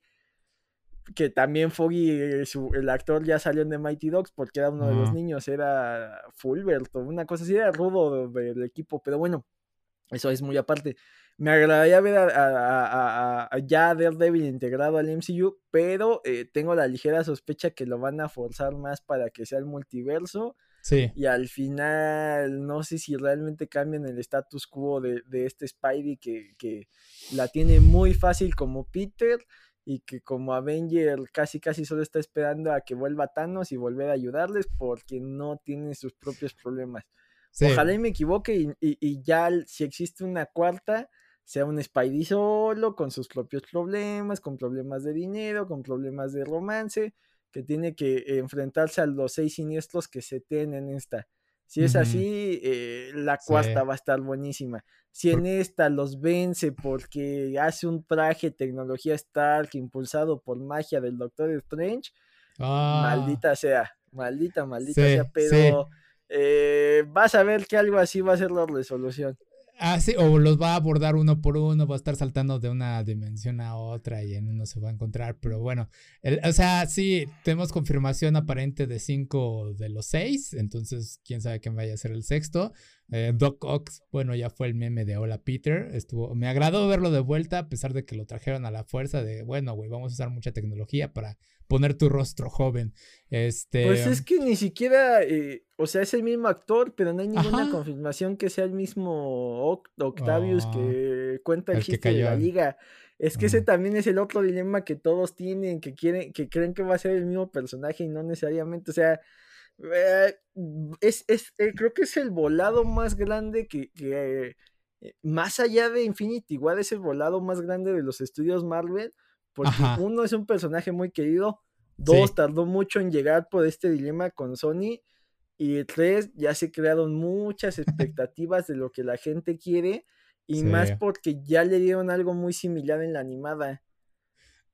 [SPEAKER 2] Que también Foggy, eh, el actor ya salió en The Mighty Dogs porque era uno de los niños, era Fulbert o una cosa así, era rudo del equipo, pero bueno, eso es muy aparte. Me agradaría ver a, a, ya Daredevil integrado al MCU, pero eh, tengo la ligera sospecha que lo van a forzar más para que sea el multiverso.
[SPEAKER 1] Sí.
[SPEAKER 2] Y al final, no sé si realmente cambian el status quo de, este Spidey que, que, la tiene muy fácil como Peter y que como Avenger casi casi solo está esperando a que vuelva Thanos y volver a ayudarles porque no tiene sus propios problemas. Ojalá y me equivoque y, y ya si existe una cuarta, sea un Spidey solo, con sus propios problemas, con problemas de dinero, con problemas de romance, que tiene que enfrentarse a los seis siniestros que se tienen en esta. Si es así, eh, la cuarta va a estar buenísima. Si en esta los vence porque hace un traje tecnología Stark impulsado por magia del Doctor Strange, ah. maldita sea, maldita, maldita sea, pero eh, vas a ver que algo así va a ser la resolución.
[SPEAKER 1] Ah, sí, o los va a abordar uno por uno, va a estar saltando de una dimensión a otra y en uno se va a encontrar, pero bueno, o sea, sí, tenemos confirmación aparente de cinco de los seis, entonces quién sabe quién vaya a ser el sexto. Eh, Doc Ox, bueno, ya fue el meme de Hola Peter, estuvo, me agradó verlo de vuelta a pesar de que lo trajeron a la fuerza de, bueno, güey, vamos a usar mucha tecnología para poner tu rostro joven. Este,
[SPEAKER 2] pues es que ni siquiera, eh, o sea, es el mismo actor, pero no hay ninguna confirmación que sea el mismo Octavius oh, que cuenta el, chiste de la liga. Es que ese también es el otro dilema que todos tienen, que quieren, que creen que va a ser el mismo personaje y no necesariamente, o sea, eh, es, es eh, creo que es el volado más grande que, que más allá de Infinity, igual es el volado más grande de los estudios Marvel, porque uno es un personaje muy querido, dos tardó mucho en llegar por este dilema con Sony y tres ya se crearon muchas expectativas de lo que la gente quiere y más porque ya le dieron algo muy similar en la animada.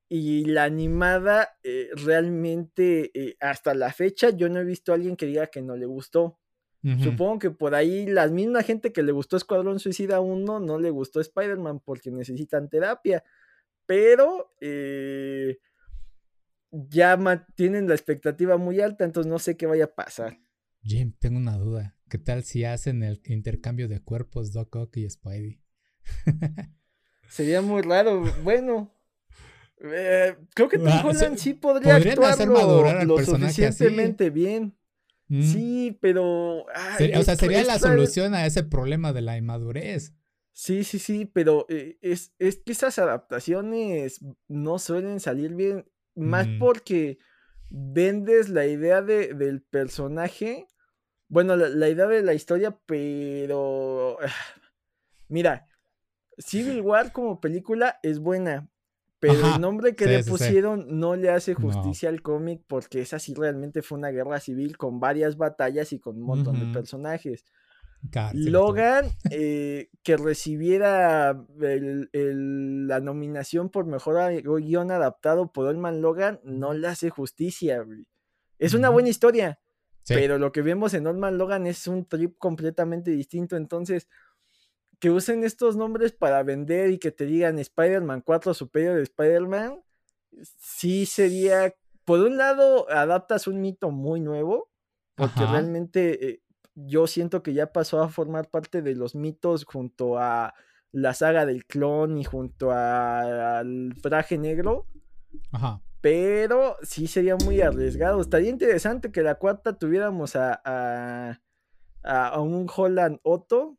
[SPEAKER 2] Y la animada eh, realmente eh, hasta la fecha yo no he visto a alguien que diga que no le gustó. Supongo que por ahí la misma gente que le gustó Escuadrón Suicida 1 no le gustó Spider-Man porque necesitan terapia pero eh, ya tienen la expectativa muy alta, entonces no sé qué vaya a pasar.
[SPEAKER 1] Jim, tengo una duda. ¿Qué tal si hacen el intercambio de cuerpos Doc Ock y Spidey?
[SPEAKER 2] Sería muy raro. Bueno, eh, creo que Tom ah, Holland sí podría actuar lo, suficientemente bien. Mm. Sí, pero.
[SPEAKER 1] o sea, sería la solución a ese problema de la inmadurez.
[SPEAKER 2] Sí, sí, sí, pero eh, es, es, que esas adaptaciones no suelen salir bien, más mm. porque vendes la idea de, del personaje, bueno, la, idea de la historia, pero... Mira, Civil War como película es buena, pero el nombre que le pusieron no le hace justicia al cómic porque esa sí realmente fue una guerra civil con varias batallas y con un montón de personajes. Logan, eh, que recibiera la nominación por mejor guion adaptado por Olman Logan, no le hace justicia. Es una buena historia, pero lo que vemos en Olman Logan es un trip completamente distinto. Entonces, que usen estos nombres para vender y que te digan Spider-Man 4 superior de Spider-Man, sí sería, por un lado, adaptas un mito muy nuevo, porque realmente eh, yo siento que ya pasó a formar parte de los mitos junto a la saga del clon y junto al traje negro.
[SPEAKER 1] Ajá.
[SPEAKER 2] Pero sí sería muy arriesgado. Estaría interesante que la cuarta tuviéramos a, a, a un Holland Otto.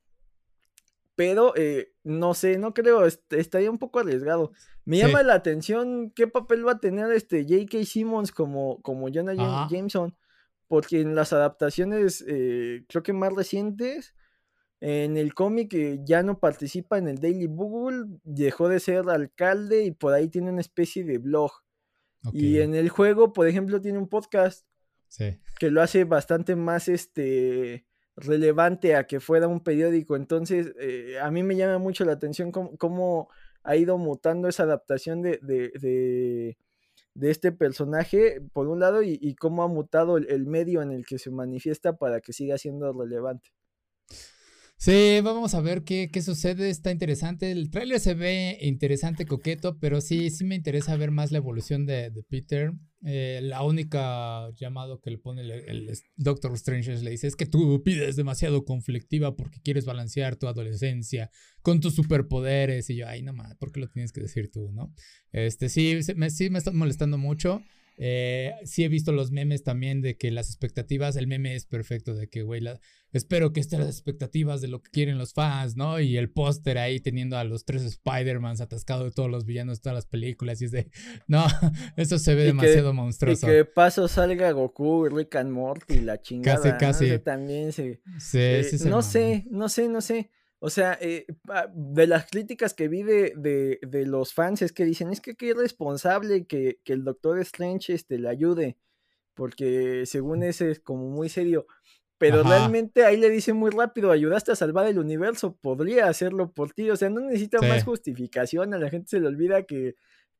[SPEAKER 2] Pero eh, no sé, no creo, estaría un poco arriesgado. Me llama la atención qué papel va a tener este J.K. Simmons como, como Jonah Jameson porque en las adaptaciones, eh, creo que más recientes, en el cómic eh, ya no participa en el Daily Bugle, dejó de ser alcalde y por ahí tiene una especie de blog. Y en el juego, por ejemplo, tiene un podcast que lo hace bastante más este relevante a que fuera un periódico. Entonces, eh, a mí me llama mucho la atención cómo, ha ido mutando esa adaptación de, este personaje, por un lado, y, cómo ha mutado el, medio en el que se manifiesta para que siga siendo relevante.
[SPEAKER 1] Sí, vamos a ver qué, qué sucede. Está interesante. El tráiler se ve interesante, coqueto, pero sí, sí me interesa ver más la evolución de Peter. Eh, la única llamado que le pone el, Doctor Strange le dice es que tú pides demasiado conflictiva porque quieres balancear tu adolescencia con tus superpoderes. Y yo, ay, no más, ¿por qué lo tienes que decir tú, no? Este, sí, me, sí me está molestando mucho. Eh, sí he visto los memes también de que las expectativas, el meme es perfecto, de que, güey, espero que estén las expectativas de lo que quieren los fans, ¿no? Y el póster ahí teniendo a los tres Spider-Mans atascados de todos los villanos de todas las películas y es de, no, eso se ve demasiado monstruoso.
[SPEAKER 2] Y que paso salga Goku, Rick and Morty, la chingada. Casi, casi. También se... Sí, eh, sí, no sé, no sé, no sé. O sea, eh, de las críticas que vi de, los fans es que dicen, es que qué responsable que, que el Doctor Strange este, le ayude, porque según ese es como muy serio. Pero realmente ahí le dice muy rápido, ayudaste a salvar el universo, podría hacerlo por ti, o sea, no necesita más justificación, a la gente se le olvida que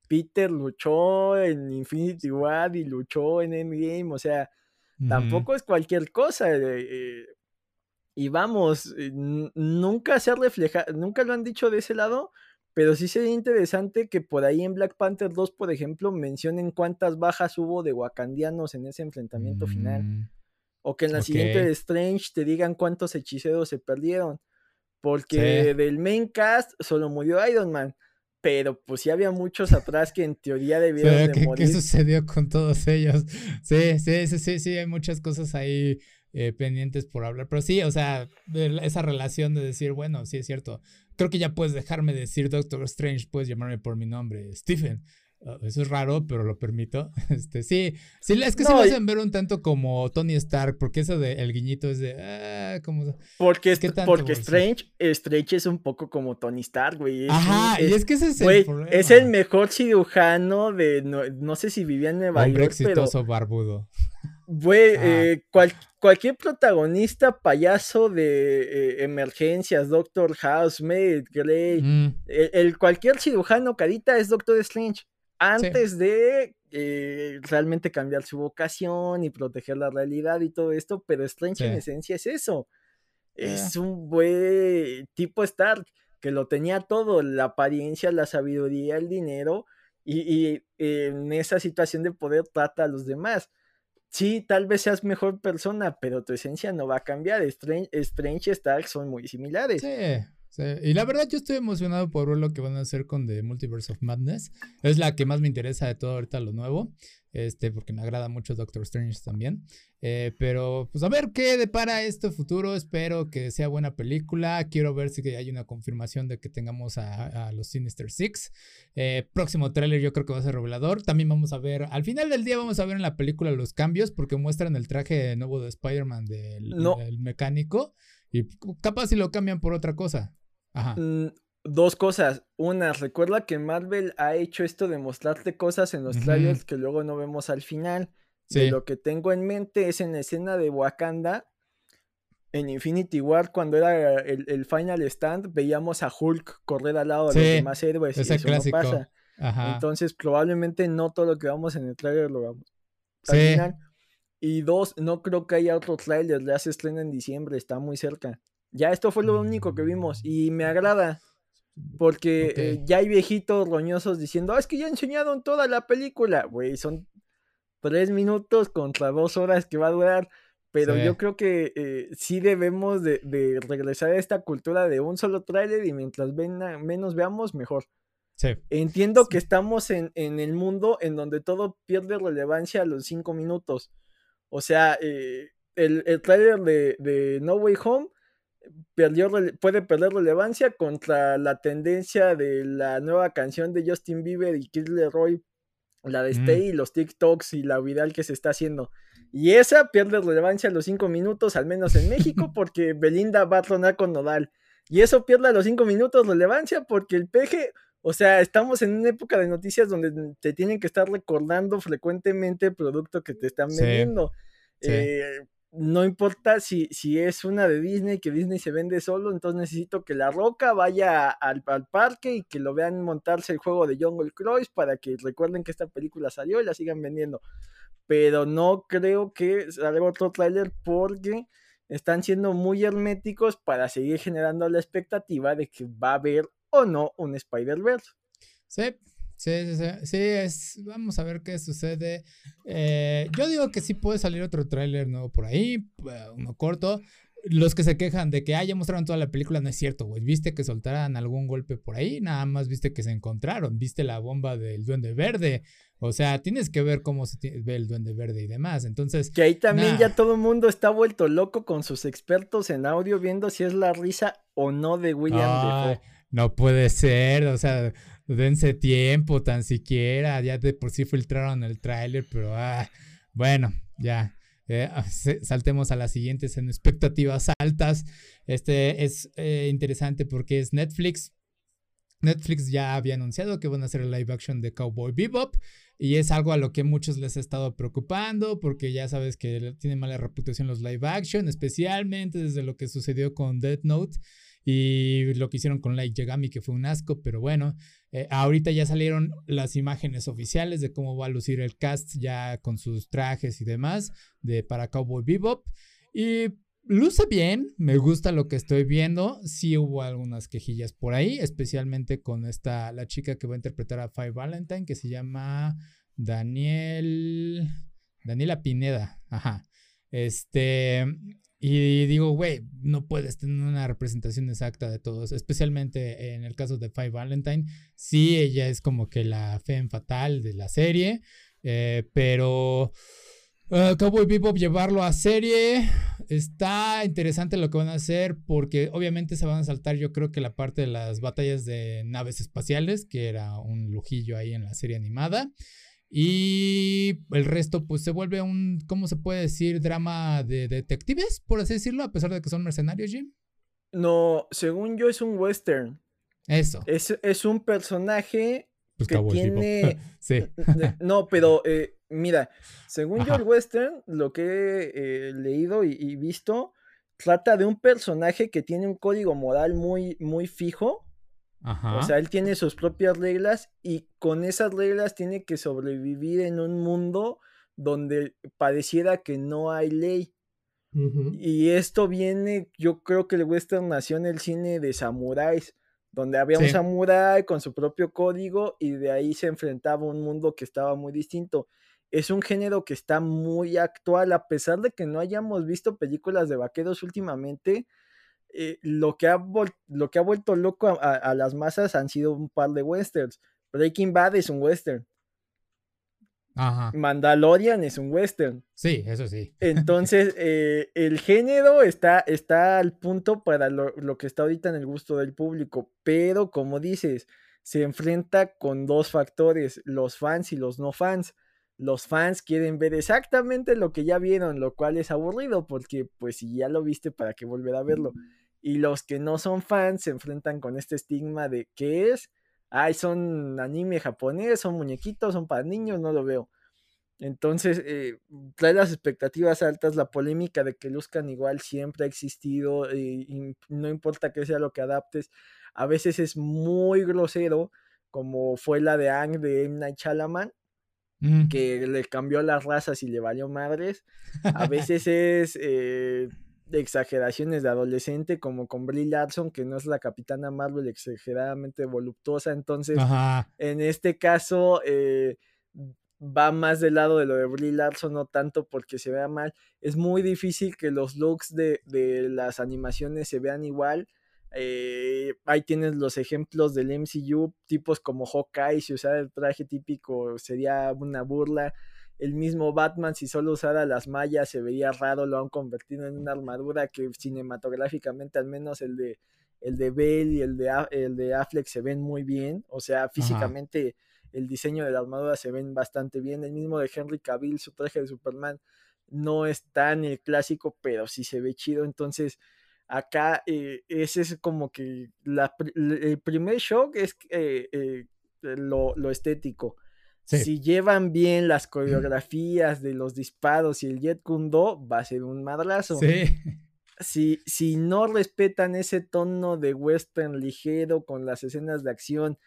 [SPEAKER 2] Peter luchó en Infinity War y luchó en Endgame, o sea, tampoco es cualquier cosa. Eh, eh, y vamos, eh, nunca se ha reflejado, nunca lo han dicho de ese lado, pero sí sería interesante que por ahí en Black Panther 2, por ejemplo, mencionen cuántas bajas hubo de wakandianos en ese enfrentamiento final. Mm, o que en la siguiente de Strange te digan cuántos hechiceros se perdieron. Porque del main cast solo murió Iron Man. Pero pues sí había muchos atrás que en teoría debieron de morir.
[SPEAKER 1] ¿Qué sucedió con todos ellos? Sí, sí, sí, sí, sí, hay muchas cosas ahí eh, pendientes por hablar. Pero sí, o sea, esa relación de decir, bueno, sí es cierto. Creo que ya puedes dejarme decir Doctor Strange, puedes llamarme por mi nombre, Stephen. Ah, eso es raro, pero lo permito. Este, sí, sí, es que sí me hacen ver un tanto como Tony Stark, porque eso de el guiñito es de ah, como
[SPEAKER 2] porque porque Strange, Strange es un poco como Tony Stark, güey.
[SPEAKER 1] Ajá, y es que ese es
[SPEAKER 2] el Es el mejor cirujano de no, sé si vivía en Nueva
[SPEAKER 1] Hombre exitoso barbudo.
[SPEAKER 2] Güey, eh, cualquier protagonista payaso de eh, emergencias, Doctor House, Maid, Grey, mm. el, cualquier cirujano carita es Doctor Strange. Antes de eh, realmente cambiar su vocación y proteger la realidad y todo esto, pero Strange en esencia es eso. Es un buen tipo Stark que lo tenía todo, la apariencia, la sabiduría, el dinero, y, y en esa situación de poder trata a los demás sí, tal vez seas mejor persona, pero tu esencia no va a cambiar. Strange, Strange y Stark son muy similares.
[SPEAKER 1] Sí. Sí. Y la verdad yo estoy emocionado por ver lo que van a hacer con The Multiverse of Madness. Es la que más me interesa de todo ahorita lo nuevo. Este, porque me agrada mucho Doctor Strange también. Eh, pero, pues a ver qué depara este futuro. Espero que sea buena película. Quiero ver si hay una confirmación de que tengamos a, los Sinister Six. Eh, próximo tráiler yo creo que va a ser revelador. También vamos a ver, al final del día vamos a ver en la película los cambios porque muestran el traje nuevo de Spider-Man del, mecánico. Y capaz si lo cambian por otra cosa. Ajá.
[SPEAKER 2] Mm, dos cosas. Una, recuerda que Marvel ha hecho esto de mostrarte cosas en los trailers que luego no vemos al final. Sí. lo que tengo en mente es en la escena de Wakanda, en Infinity War, cuando era el, final stand, veíamos a Hulk correr al lado de los demás héroes. y eso no pasa. Entonces, probablemente no todo lo que vamos en el trailer lo vamos al final. Y dos, no creo que haya otro trailer. Ya se estrena en diciembre, está muy cerca. Ya esto fue lo único que vimos y me agrada. Porque eh, ya hay viejitos roñosos diciendo, ah, es que ya enseñaron toda la película. Güey, son tres minutos contra dos horas que va a durar. Pero yo creo que eh, sí debemos de, regresar a esta cultura de un solo tráiler y mientras ven, menos veamos, mejor. Entiendo que estamos en, el mundo en donde todo pierde relevancia a los cinco minutos. O sea, eh, el, el tráiler de, de No Way Home perdió, puede perder relevancia contra la tendencia de la nueva canción de Justin Bieber y Kid Leroy, la de Stay, y los TikToks y la viral que se está haciendo. Y esa pierde relevancia a los cinco minutos, al menos en México, porque Belinda va a tronar con Nodal. Y eso pierde a los cinco minutos relevancia porque el peje, o sea, estamos en una época de noticias donde te tienen que estar recordando frecuentemente el producto que te están vendiendo. Eh, no importa si, si es una de Disney, que Disney se vende solo, entonces necesito que La Roca vaya al, parque y que lo vean montarse el juego de Jungle Cruise para que recuerden que esta película salió y la sigan vendiendo. Pero no creo que salga otro tráiler porque están siendo muy herméticos para seguir generando la expectativa de que va a haber o no un Spider-Verse.
[SPEAKER 1] Sí, Sí, sí, sí, es, vamos a ver qué sucede. Eh, yo digo que sí puede salir otro tráiler nuevo por ahí, uno corto. Los que se quejan de que, ah, ya mostraron toda la película, no es cierto, güey. Viste que soltaran algún golpe por ahí, nada más viste que se encontraron, viste la bomba del duende verde. O sea, tienes que ver cómo se ve el duende verde y demás. Entonces.
[SPEAKER 2] Que ahí también ya todo el mundo está vuelto loco con sus expertos en audio viendo si es la risa o no de William
[SPEAKER 1] No puede ser, o sea, dense tiempo tan siquiera, ya de por sí filtraron el tráiler, pero ah, bueno, ya. Eh, ah, saltemos a las siguientes en expectativas altas. Este es eh, interesante porque es Netflix. Netflix ya había anunciado que van a hacer el live action de Cowboy Bebop y es algo a lo que muchos les ha estado preocupando porque ya sabes que tiene mala reputación los live action, especialmente desde lo que sucedió con Death Note y lo que hicieron con Light Yagami, que fue un asco, pero bueno, eh, ahorita ya salieron las imágenes oficiales de cómo va a lucir el cast ya con sus trajes y demás de para Cowboy Bebop. Y luce bien, me gusta lo que estoy viendo. Sí hubo algunas quejillas por ahí, especialmente con esta, la chica que va a interpretar a Five Valentine, que se llama Daniel, Daniela Pineda, ajá. Este, y digo, güey, no puedes tener una representación exacta de todos, especialmente en el caso de Five Valentine. Sí, ella es como que la fe fatal de la serie, eh, pero uh, Cowboy Bebop llevarlo a serie está interesante lo que van a hacer porque obviamente se van a saltar yo creo que la parte de las batallas de naves espaciales, que era un lujillo ahí en la serie animada. Y el resto, pues se vuelve un, ¿cómo se puede decir? Drama de detectives, por así decirlo, a pesar de que son mercenarios, Jim.
[SPEAKER 2] No, según yo es un western.
[SPEAKER 1] Eso.
[SPEAKER 2] Es, un personaje pues que tiene... sí. No, pero eh, mira, según yo el western, lo que he eh, leído y, visto, trata de un personaje que tiene un código moral muy, muy fijo o sea, él tiene sus propias reglas y con esas reglas tiene que sobrevivir en un mundo donde pareciera que no hay ley. Y esto viene, yo creo que el western nació en el cine de samuráis, donde había un samurái con su propio código y de ahí se enfrentaba a un mundo que estaba muy distinto. Es un género que está muy actual, a pesar de que no hayamos visto películas de vaqueros últimamente, eh, lo, que ha lo que ha vuelto loco a, las masas han sido un par de westerns. Breaking Bad es un western. Mandalorian es un western.
[SPEAKER 1] Sí, eso sí.
[SPEAKER 2] Entonces, eh, el género está, está al punto para lo, lo, que está ahorita en el gusto del público, pero como dices, se enfrenta con dos factores, los fans y los no fans. Los fans quieren ver exactamente lo que ya vieron, lo cual es aburrido porque pues si ya lo viste, ¿para qué volver a verlo? Y los que no son fans se enfrentan con este estigma de ¿qué es? Ay, son anime japonés, son muñequitos, son para niños, no lo veo. Entonces, eh, trae las expectativas altas, la polémica de que luzcan igual siempre ha existido, eh, y no importa que sea lo que adaptes, a veces es muy grosero, como fue la de Ang de M. Night Shalaman, mm. que le cambió las razas y le valió madres. A veces es eh, de exageraciones de adolescente, como con Brie Larson, que no es la capitana Marvel exageradamente voluptuosa. Entonces, en este caso, eh, va más del lado de lo de Brie Larson, no tanto porque se vea mal. Es muy difícil que los looks de, las animaciones se vean igual. Eh, ahí tienes los ejemplos del MCU, tipos como Hawkeye, si usara el traje típico sería una burla el mismo Batman, si solo usara las mallas, se vería raro, lo han convertido en una armadura que cinematográficamente, al menos el de el de Bell y el de, el de Affleck se ven muy bien, o sea, físicamente el diseño de la armadura se ven bastante bien, el mismo de Henry Cavill, su traje de Superman no es tan el clásico, pero sí se ve chido, entonces acá eh, ese es como que la, el primer shock es eh, eh, lo, lo estético Si llevan bien las coreografías de los disparos y el Jet Kundo, va a ser un madrazo. Sí. Si, si no respetan ese tono de western ligero con las escenas de acción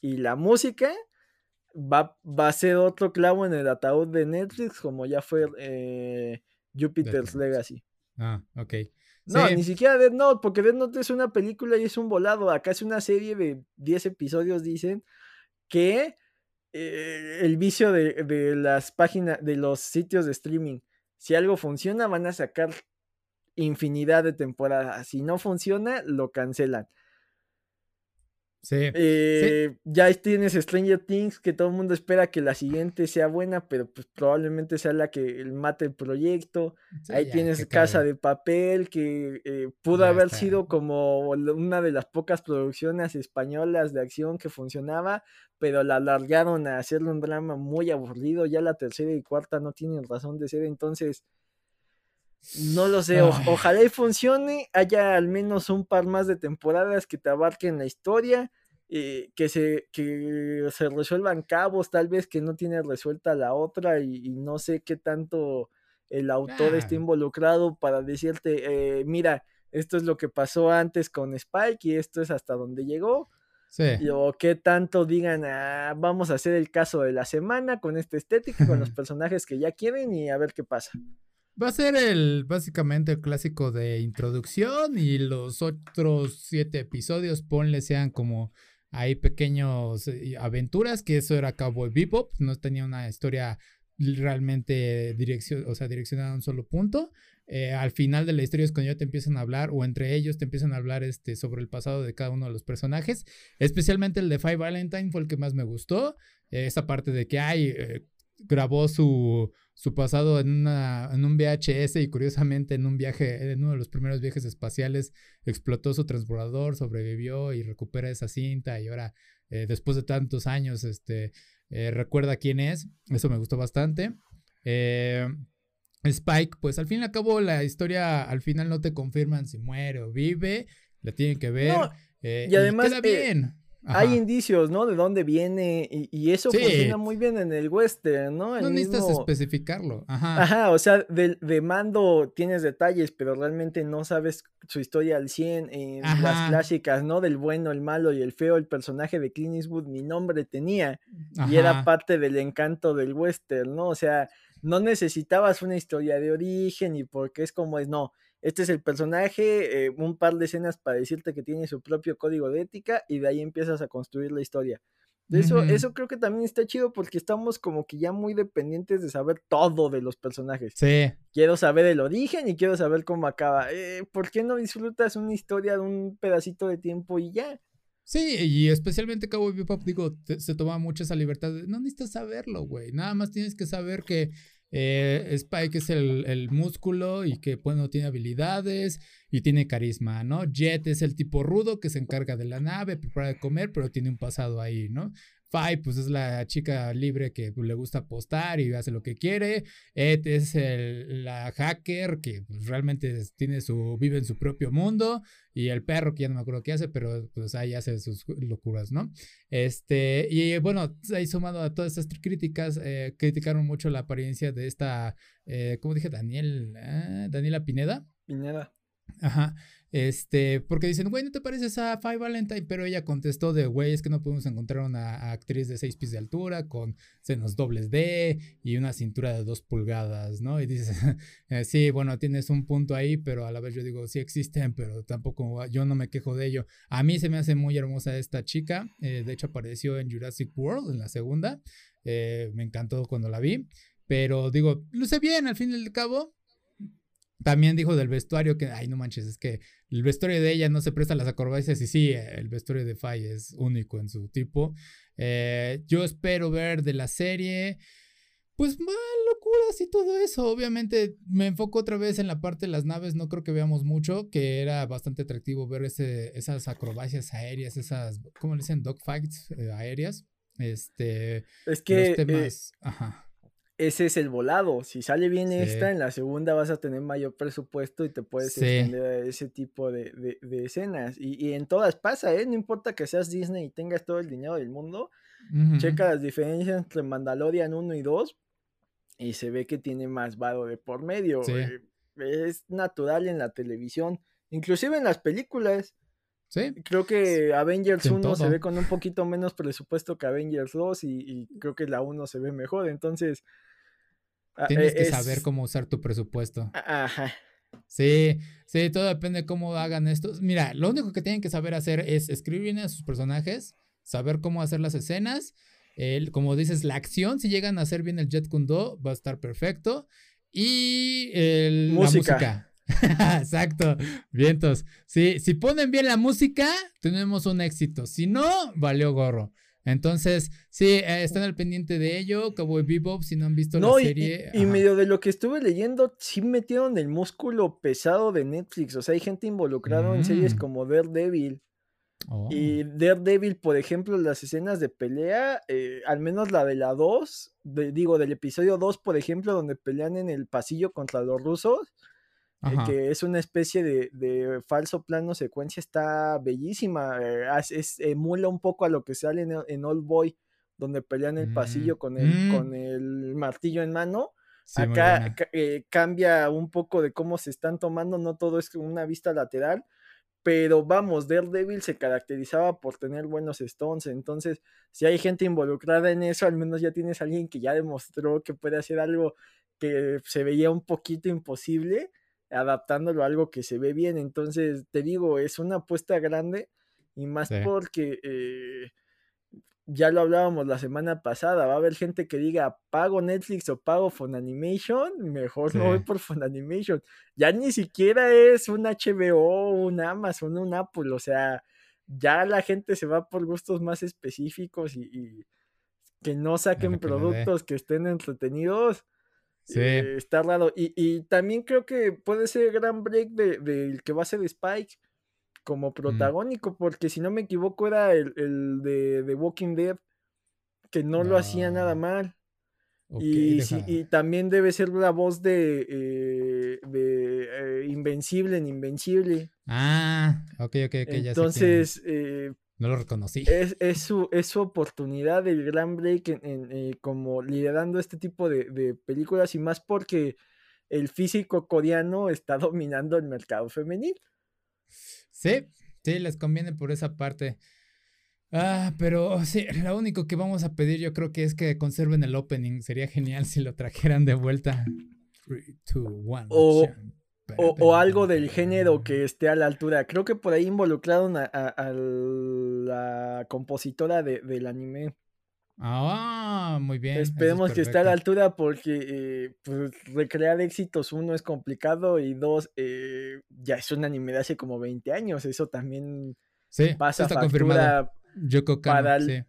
[SPEAKER 2] y la música, va, va a ser otro clavo en el ataúd de Netflix, como ya fue eh, Jupiter's Legacy.
[SPEAKER 1] Ah, ok.
[SPEAKER 2] No, ni siquiera Dead Note, porque Dead Note es una película y es un volado. Acá es una serie de 10 episodios, dicen, que eh, el vicio de, de, las páginas, de los sitios de streaming. Si algo funciona, van a sacar infinidad de temporadas. Si no funciona, lo cancelan. Eh, ya tienes Stranger Things, que todo el mundo espera que la siguiente sea buena, pero pues probablemente sea la que mate el proyecto. Ahí tienes Casa de Papel, que eh, pudo haber sido como una de las pocas producciones españolas de acción que funcionaba, pero la alargaron a hacerle un drama muy aburrido. Ya la tercera y cuarta no tienen razón de ser, entonces... No lo sé, ojalá y funcione, haya al menos un par más de temporadas que te abarquen la historia, eh, que, se, que se resuelvan cabos, tal vez que no tiene resuelta la otra y, no sé qué tanto el autor esté involucrado para decirte, eh, mira, esto es lo que pasó antes con Spike y esto es hasta donde llegó. Sí. o qué tanto digan, ah, vamos a hacer el caso de la semana con esta estética, con los personajes que ya quieren y a ver qué pasa.
[SPEAKER 1] Va a ser el básicamente el clásico de introducción y los otros siete episodios, ponle, sean como hay pequeños eh, aventuras, que eso era Cowboy Bebop, no tenía una historia realmente dirección, o sea, direccionada a un solo punto. Eh, al final de la historia es cuando ya te empiezan a hablar, o entre ellos te empiezan a hablar este, sobre el pasado de cada uno de los personajes. Especialmente el de Five Valentine fue el que más me gustó. esa parte de que hay, grabó su, su pasado en, una, en un VHS y curiosamente en un viaje, en uno de los primeros viajes espaciales, explotó su transbordador, sobrevivió y recupera esa cinta y ahora, eh, después de tantos años, este, eh, recuerda quién es. Eso me gustó bastante. Eh, Spike, pues al fin y al cabo la historia, al final no te confirman si muere o vive, la tienen que ver. y además... queda bien
[SPEAKER 2] hay indicios, ¿no? De dónde viene y, eso funciona muy bien en el western, ¿no?
[SPEAKER 1] no necesitas especificarlo. Ajá.
[SPEAKER 2] Ajá, o sea, de, de, mando tienes detalles, pero realmente no sabes su historia al 100 en las clásicas, ¿no? Del bueno, el malo y el feo, el personaje de Clint Eastwood, mi nombre tenía y era parte del encanto del western, ¿no? O sea, no necesitabas una historia de origen y porque es como es, no este es el personaje, eh, un par de escenas para decirte que tiene su propio código de ética y de ahí empiezas a construir la historia. Eso, eso creo que también está chido porque estamos como que ya muy dependientes de saber todo de los personajes.
[SPEAKER 1] Sí.
[SPEAKER 2] Quiero saber el origen y quiero saber cómo acaba. Eh, ¿Por qué no disfrutas una historia de un pedacito de tiempo y ya?
[SPEAKER 1] Sí, y especialmente Cowboy Bebop, digo, se toma mucho esa libertad. no necesitas saberlo, güey. Nada más tienes que saber que eh, Spike es el, músculo y que bueno, tiene habilidades y tiene carisma, ¿no? Jet es el tipo rudo que se encarga de la nave, prepara de comer, pero tiene un pasado ahí, ¿no? Five, pues es la chica libre que pues, le gusta apostar y hace lo que quiere. Ed es la hacker que pues, realmente tiene su, vive en su propio mundo. Y el perro, que ya no me acuerdo qué hace, pero pues ahí hace sus locuras, ¿no? Este, y bueno, ahí sumado a todas estas críticas, eh, criticaron mucho la apariencia de esta, eh, ¿cómo dije? Daniel, ah, Daniela Pineda.
[SPEAKER 2] Pineda.
[SPEAKER 1] Ajá. Este, porque dicen, güey, ¿no te pareces a Five Valentine? Pero ella contestó de, güey, es que no podemos encontrar una actriz de seis pies de altura con senos dobles D y una cintura de dos pulgadas, ¿no? Y dices, eh, sí, bueno, tienes un punto ahí, pero a la vez yo digo, sí existen, pero tampoco, yo no me quejo de ello. A mí se me hace muy hermosa esta chica, eh, de hecho apareció en Jurassic World, en la segunda, eh, me encantó cuando la vi, pero digo, luce bien al fin y al cabo, también dijo del vestuario que, ay, no manches, es que el vestuario de ella no se presta a las acrobacias y sí, el vestuario de Faye es único en su tipo. Eh, yo espero ver de la serie, pues más locuras y todo eso. Obviamente me enfoco otra vez en la parte de las naves, no creo que veamos mucho, que era bastante atractivo ver ese, esas acrobacias aéreas, esas, ¿cómo le dicen? Dogfights eh, aéreas. Este,
[SPEAKER 2] es que... Los temas, eh, ajá ese es el volado. Si sale bien esta, en la segunda vas a tener mayor presupuesto y te puedes extender a ese tipo de, escenas. Y, en todas pasa, ¿eh? No importa que seas Disney y tengas todo el dinero del mundo. checa las diferencias entre Mandalorian 1 y 2 y se ve que tiene más vado de por medio. Eh, es natural en la televisión, inclusive en las películas.
[SPEAKER 1] Sí.
[SPEAKER 2] Creo que Avengers 1 se ve con un poquito menos presupuesto que Avengers 2 y, creo que la 1 se ve mejor. Entonces...
[SPEAKER 1] Ah, Tienes que saber cómo usar tu presupuesto.
[SPEAKER 2] Ajá.
[SPEAKER 1] Sí, sí, todo depende de cómo hagan esto. Mira, lo único que tienen que saber hacer es escribir bien a sus personajes, saber cómo hacer las escenas. El, como dices, la acción, si llegan a hacer bien el Jet Kundo, va a estar perfecto. Y el, música. la música. Exacto, vientos. Sí, si ponen bien la música, tenemos un éxito. Si no, valió gorro. Entonces, sí, eh, están al pendiente de ello. Cowboy Bebop, si no han visto la serie.
[SPEAKER 2] Y, y, medio de lo que estuve leyendo, sí metieron el músculo pesado de Netflix. O sea, hay gente involucrada en series mm. como Daredevil. Oh. Y Daredevil, por ejemplo, las escenas de pelea, eh, al menos la de la 2, digo, del episodio 2, por ejemplo, donde pelean en el pasillo contra los rusos, eh, que es una especie de, falso plano secuencia, está bellísima. Eh, es, emula un poco a lo que sale en, en Old Boy, donde pelean el pasillo mm, con el, mm. con el martillo en mano. Acá eh, cambia un poco de cómo se están tomando, no todo es una vista lateral, pero vamos, Daredevil se caracterizaba por tener buenos stones, entonces si hay gente involucrada en eso, al menos ya tienes a alguien que ya demostró que puede hacer algo que se veía un poquito imposible adaptándolo a algo que se ve bien. Entonces, te digo, es una apuesta grande y más porque eh, ya lo hablábamos la semana pasada. Va a haber gente que diga pago Netflix o pago Funimation. Mejor no voy por Funimation. Ya ni siquiera es un HBO, un Amazon, un Apple. O sea, ya la gente se va por gustos más específicos y, que no saquen productos que estén entretenidos Sí. Eh, está raro. Y, también creo que puede ser gran break del de, que va a ser Spike como mm. protagónico, porque si no me equivoco era el, de, de, Walking Dead, que no, lo hacía nada mal. y, y, también debe ser la voz de, eh, de eh, Invencible en Invencible.
[SPEAKER 1] Ah, ok, ok, ok.
[SPEAKER 2] Entonces,
[SPEAKER 1] no lo reconocí.
[SPEAKER 2] Es, es, su, es su oportunidad del gran break en, eh, como liderando este tipo de, películas y más porque el físico coreano está dominando el mercado femenil.
[SPEAKER 1] Sí, sí, les conviene por esa parte. Ah, pero sí, lo único que vamos a pedir yo creo que es que conserven el opening. Sería genial si lo trajeran de vuelta.
[SPEAKER 2] o, o, algo del género que esté a la altura. Creo que por ahí involucraron a, la compositora del anime.
[SPEAKER 1] Ah, muy bien.
[SPEAKER 2] Esperemos que esté a la altura porque eh, pues, recrear éxitos, uno, es complicado y dos, eh, ya es un anime de hace como 20 años. Eso también
[SPEAKER 1] pasa está confirmado. Yoko para, sí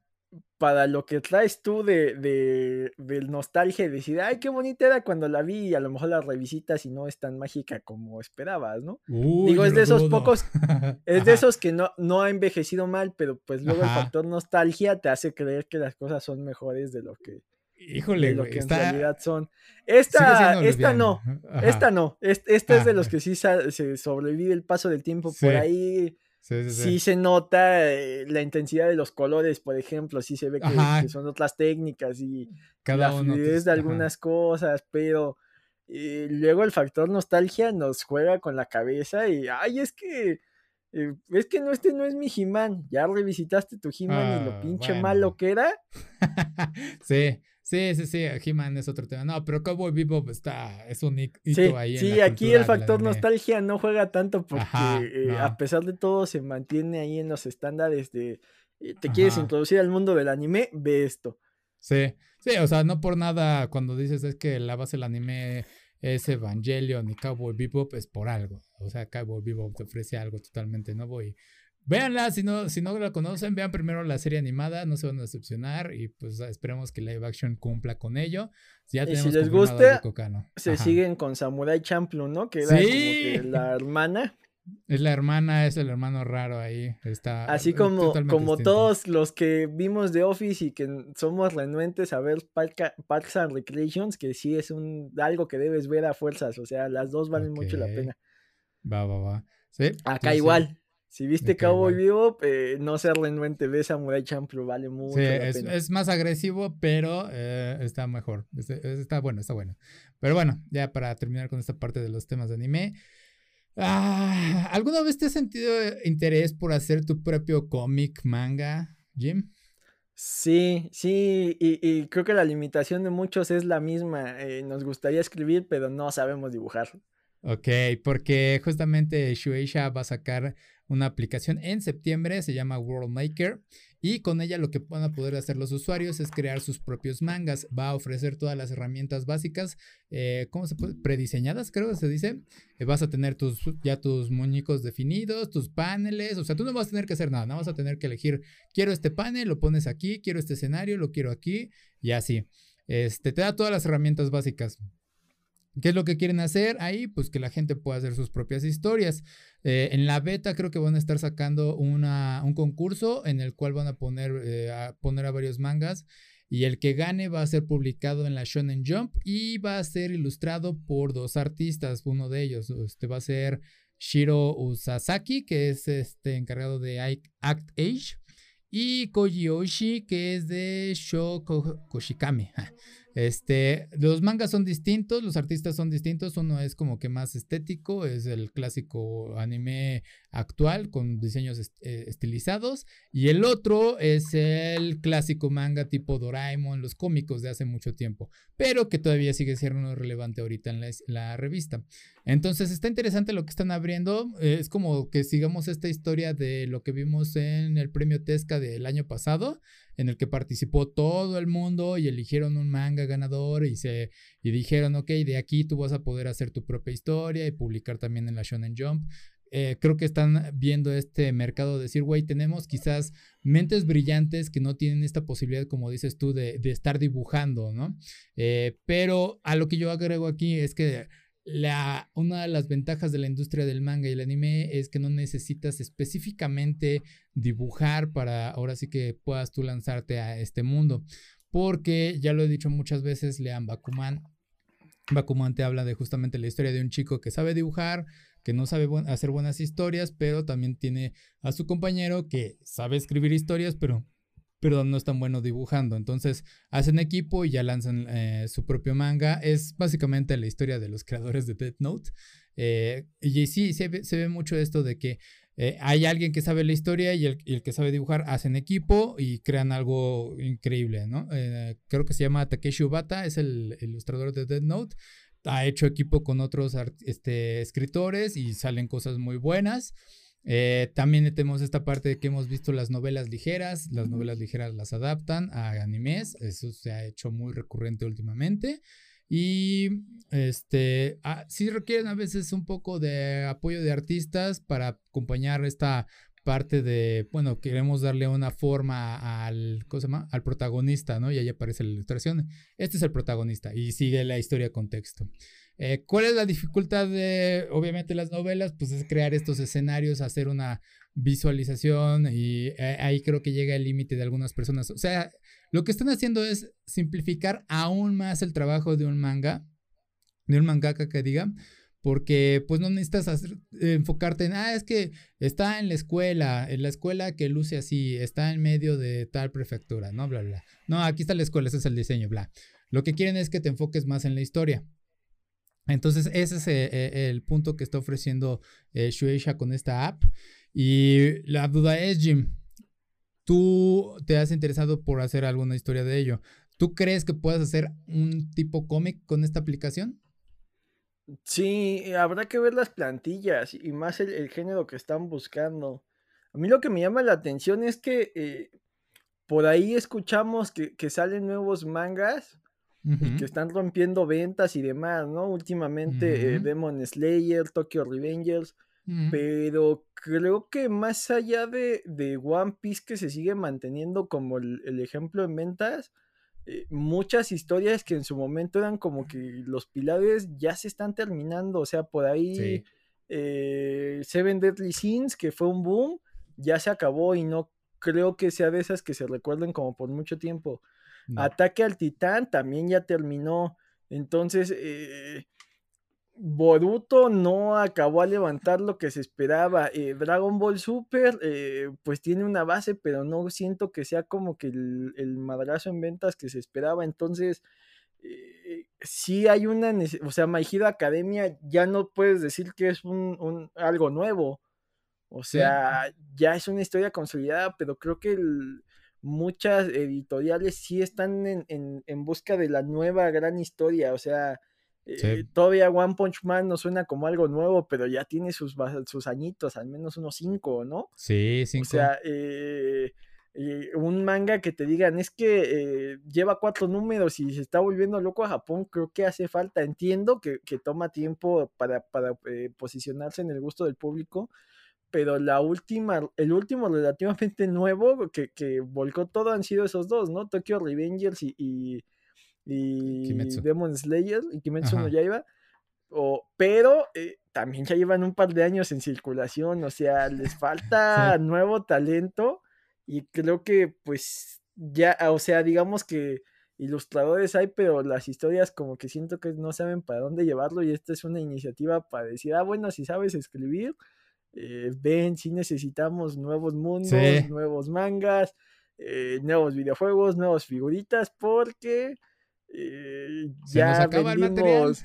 [SPEAKER 2] para lo que traes tú de, de, nostalgia y decir, ay, qué bonita era cuando la vi y a lo mejor la revisitas y no es tan mágica como esperabas, ¿no? Digo, es de esos pocos, es de esos que no, no ha envejecido mal, pero pues luego el factor nostalgia te hace creer que las cosas son mejores de lo que,
[SPEAKER 1] Híjole,
[SPEAKER 2] lo que en realidad son. Esta, esta no, esta no, esta, es de los ah. que sí se sobrevive el paso del tiempo por ahí Sí, se nota eh, la intensidad de los colores, por ejemplo, sí se ve que, son otras técnicas y Cada la fluidez de algunas cosas, pero eh, luego el factor nostalgia nos juega con la cabeza y, ay, es que, eh, es que no, este no es mi He-Man, ya revisitaste tu He-Man y lo ah, pinche malo que era.
[SPEAKER 1] sí, Sí, sí, sí, He-Man es otro tema. No, pero Cowboy Bebop está, es un hito ahí.
[SPEAKER 2] Sí, aquí el factor nostalgia no juega tanto porque eh, a pesar de todo se mantiene ahí en los estándares de eh, te quieres introducir al mundo del anime, ve esto.
[SPEAKER 1] Sí, sí, o sea, no por nada cuando dices es que la base del anime es Evangelion y Cowboy Bebop es por algo. O sea, Cowboy Bebop te ofrece algo totalmente nuevo y Véanla, si no, si no la conocen, vean primero la serie animada, no se van a decepcionar y pues esperemos que live action cumpla con ello.
[SPEAKER 2] Ya y si les gusta, se siguen con Samurai Champloo, ¿no? Que era como que la hermana.
[SPEAKER 1] Es la hermana, es el hermano raro ahí. Está
[SPEAKER 2] Así como, como todos los que vimos de Office y que somos renuentes a ver Parks and Recreations, que sí es un algo que debes ver a fuerzas. O sea, las dos valen mucho la pena.
[SPEAKER 1] Va, va, va. Sí.
[SPEAKER 2] Acá igual. Si viste Cowboy Vivo, eh, no se renuente, ve Samurai Champloo, vale mucho.
[SPEAKER 1] Sí, es, más agresivo, pero eh, está mejor. Está, bueno, está bueno. Pero bueno, ya para terminar con esta parte de los temas de anime. Ah, ¿Alguna vez te has sentido interés por hacer tu propio cómic, manga, Jim?
[SPEAKER 2] Sí, sí, y, creo que la limitación de muchos es la misma. Eh, nos gustaría escribir, pero no sabemos dibujar.
[SPEAKER 1] Ok, porque justamente Shueisha va a sacar una aplicación en septiembre, se llama World Maker, y con ella lo que van a poder hacer los usuarios es crear sus propios mangas. Va a ofrecer todas las herramientas básicas, eh, ¿cómo se puede? Prediseñadas, creo que se dice. Eh, vas a tener tus, ya tus muñecos definidos, tus paneles, o sea, tú no vas a tener que hacer nada, no vas a tener que elegir, quiero este panel, lo pones aquí, quiero este escenario, lo quiero aquí, y así. Este, te da todas las herramientas básicas. ¿Qué es lo que quieren hacer ahí? Pues que la gente pueda hacer sus propias historias. Eh, en la beta creo que van a estar sacando una, un concurso en el cual van a poner, eh, a poner a varios mangas y el que gane va a ser publicado en la Shonen Jump y va a ser ilustrado por dos artistas. Uno de ellos este, va a ser Shiro Usasaki, que es este encargado de Act Age, y Koji Oshi, que es de Sho Koshikame. Este, los mangas son distintos, los artistas son distintos, uno es como que más estético, es el clásico anime actual con diseños eh, estilizados y el otro es el clásico manga tipo Doraemon, los cómicos de hace mucho tiempo, pero que todavía sigue siendo relevante ahorita en la, revista. Entonces está interesante lo que están abriendo, es como que sigamos esta historia de lo que vimos en el premio Tesca del año pasado, en el que participó todo el mundo y eligieron un manga ganador y se y dijeron, ok, de aquí tú vas a poder hacer tu propia historia y publicar también en la Shonen Jump. Eh, creo que están viendo este mercado de decir, güey, tenemos quizás mentes brillantes que no tienen esta posibilidad, como dices tú, de, estar dibujando, ¿no? Eh, pero a lo que yo agrego aquí es que la, una de las ventajas de la industria del manga y el anime es que no necesitas específicamente dibujar para ahora sí que puedas tú lanzarte a este mundo. Porque ya lo he dicho muchas veces, lean Bakuman. Bakuman te habla de justamente la historia de un chico que sabe dibujar, que no sabe hacer buenas historias, pero también tiene a su compañero que sabe escribir historias, pero pero no es tan bueno dibujando. Entonces hacen equipo y ya lanzan eh, su propio manga. Es básicamente la historia de los creadores de Death Note. Eh, y sí, se ve, mucho esto de que eh, hay alguien que sabe la historia y el, que sabe dibujar hacen equipo y crean algo increíble, ¿no? creo que se llama Takeshi Ubata, es el, ilustrador de Death Note. Ha hecho equipo con otros este, escritores y salen cosas muy buenas. Eh, también tenemos esta parte de que hemos visto las novelas ligeras, las novelas ligeras las adaptan a animes, eso se ha hecho muy recurrente últimamente. Y este, ah, sí requieren a veces un poco de apoyo de artistas para acompañar esta parte de, bueno, queremos darle una forma al, ¿cómo se llama? Al protagonista, ¿no? Y ahí aparece la ilustración. Este es el protagonista y sigue la historia con texto. Eh, ¿Cuál es la dificultad de, obviamente, las novelas? Pues es crear estos escenarios, hacer una visualización y eh, ahí creo que llega el límite de algunas personas. O sea, lo que están haciendo es simplificar aún más el trabajo de un manga, de un mangaka que diga, porque pues no necesitas enfocarte en, ah, es que está en la escuela, en la escuela que luce así, está en medio de tal prefectura, ¿no? Bla, bla. No, aquí está la escuela, ese es el diseño, bla. Lo que quieren es que te enfoques más en la historia. Entonces, ese es eh, eh, el, punto que está ofreciendo eh, Shueisha con esta app. Y la duda es, Jim, ¿tú te has interesado por hacer alguna historia de ello? ¿Tú crees que puedas hacer un tipo cómic con esta aplicación?
[SPEAKER 2] Sí, habrá que ver las plantillas y más el, género que están buscando. A mí lo que me llama la atención es que por ahí escuchamos que, que salen nuevos mangas que están rompiendo ventas y demás, ¿no? Últimamente eh, Demon Slayer, Tokyo Revengers, pero creo que más allá de, One Piece que se sigue manteniendo como el, ejemplo en ventas, eh, muchas historias que en su momento eran como que los pilares ya se están terminando, o sea, por ahí eh, Seven Deadly Sins, que fue un boom, ya se acabó y no creo que sea de esas que se recuerden como por mucho tiempo. Ataque al Titán también ya terminó. Entonces, eh, Boruto no acabó a levantar lo que se esperaba. Eh, Dragon Ball Super, eh, pues tiene una base, pero no siento que sea como que el, el madrazo en ventas que se esperaba. Entonces, eh, sí hay una, o sea, My Hero Academia ya no puedes decir que es un, algo nuevo. O sea, ya es una historia consolidada, pero creo que muchas editoriales sí están en, en busca de la nueva gran historia. O sea, eh, todavía One Punch Man no suena como algo nuevo, pero ya tiene sus, sus añitos, al menos unos cinco, ¿no?
[SPEAKER 1] Sí, cinco.
[SPEAKER 2] O sea, eh, eh, un manga que te digan es que lleva cuatro números y se está volviendo loco a Japón, creo que hace falta. Entiendo que, toma tiempo para, posicionarse en el gusto del público, pero la última, el último relativamente nuevo que, que volcó todo han sido esos dos, ¿no? Tokyo Revengers y y Demon Slayer y Kimetsu no Yaiba. O, pero eh, también ya llevan un par de años en circulación, o sea, les falta nuevo talento y creo que pues ya, o sea, digamos que ilustradores hay, pero las historias como que siento que no saben para dónde llevarlo y esta es una iniciativa para decir, ah, bueno, si sabes escribir, eh, ven, si necesitamos nuevos mundos, nuevos mangas, eh, nuevos videojuegos, nuevas figuritas, porque eh, ya vendimos,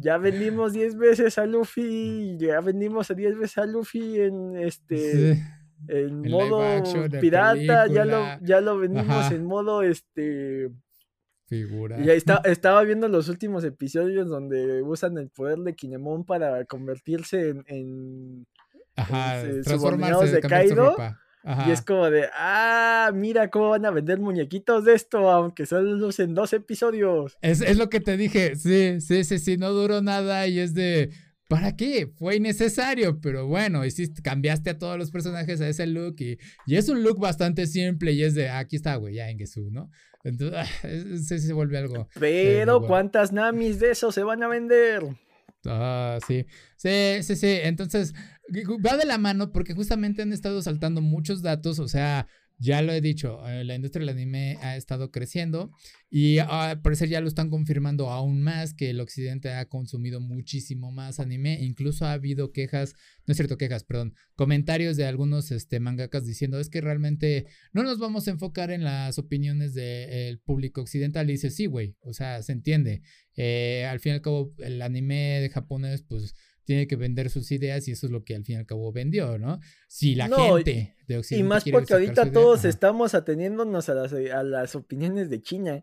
[SPEAKER 2] ya vendimos 10 veces a Luffy, ya vendimos 10 veces a Luffy en este en, modo pirata, ya lo, ya lo vendimos en modo este
[SPEAKER 1] figura.
[SPEAKER 2] Ya está, estaba viendo los últimos episodios donde usan el poder de Kinemon para convertirse en, en,
[SPEAKER 1] Ajá, en, de Kaido.
[SPEAKER 2] Y es como de, ah, mira cómo van a vender muñequitos de esto, aunque solo en dos episodios.
[SPEAKER 1] Es, es lo que te dije, sí, sí, sí, sí, no duró nada y es de, ¿para qué? Fue innecesario, pero bueno, hiciste, cambiaste a todos los personajes a ese look y, y es un look bastante simple y es de, ah, aquí está, güey, ya en Gesu, ¿no? Entonces, ah, sí, se vuelve algo.
[SPEAKER 2] Pero, ¿cuántas Namis de eso se van a vender?
[SPEAKER 1] Ah, sí. Sí, sí, sí. Entonces, va de la mano porque justamente han estado saltando muchos datos, o sea, ya lo he dicho, eh, la industria del anime ha estado creciendo y ah, al parecer ya lo están confirmando aún más que el occidente ha consumido muchísimo más anime. Incluso ha habido quejas, no es cierto quejas, perdón, comentarios de algunos este, mangakas diciendo es que realmente no nos vamos a enfocar en las opiniones del público occidental. Y dice, sí, güey, o sea, se entiende. Eh, al fin y al cabo, el anime de japonés, pues tiene que vender sus ideas y eso es lo que al fin y al cabo vendió, ¿no? Si la gente de Occidente.
[SPEAKER 2] Y más porque ahorita todos estamos ateniéndonos a las, a las opiniones de China.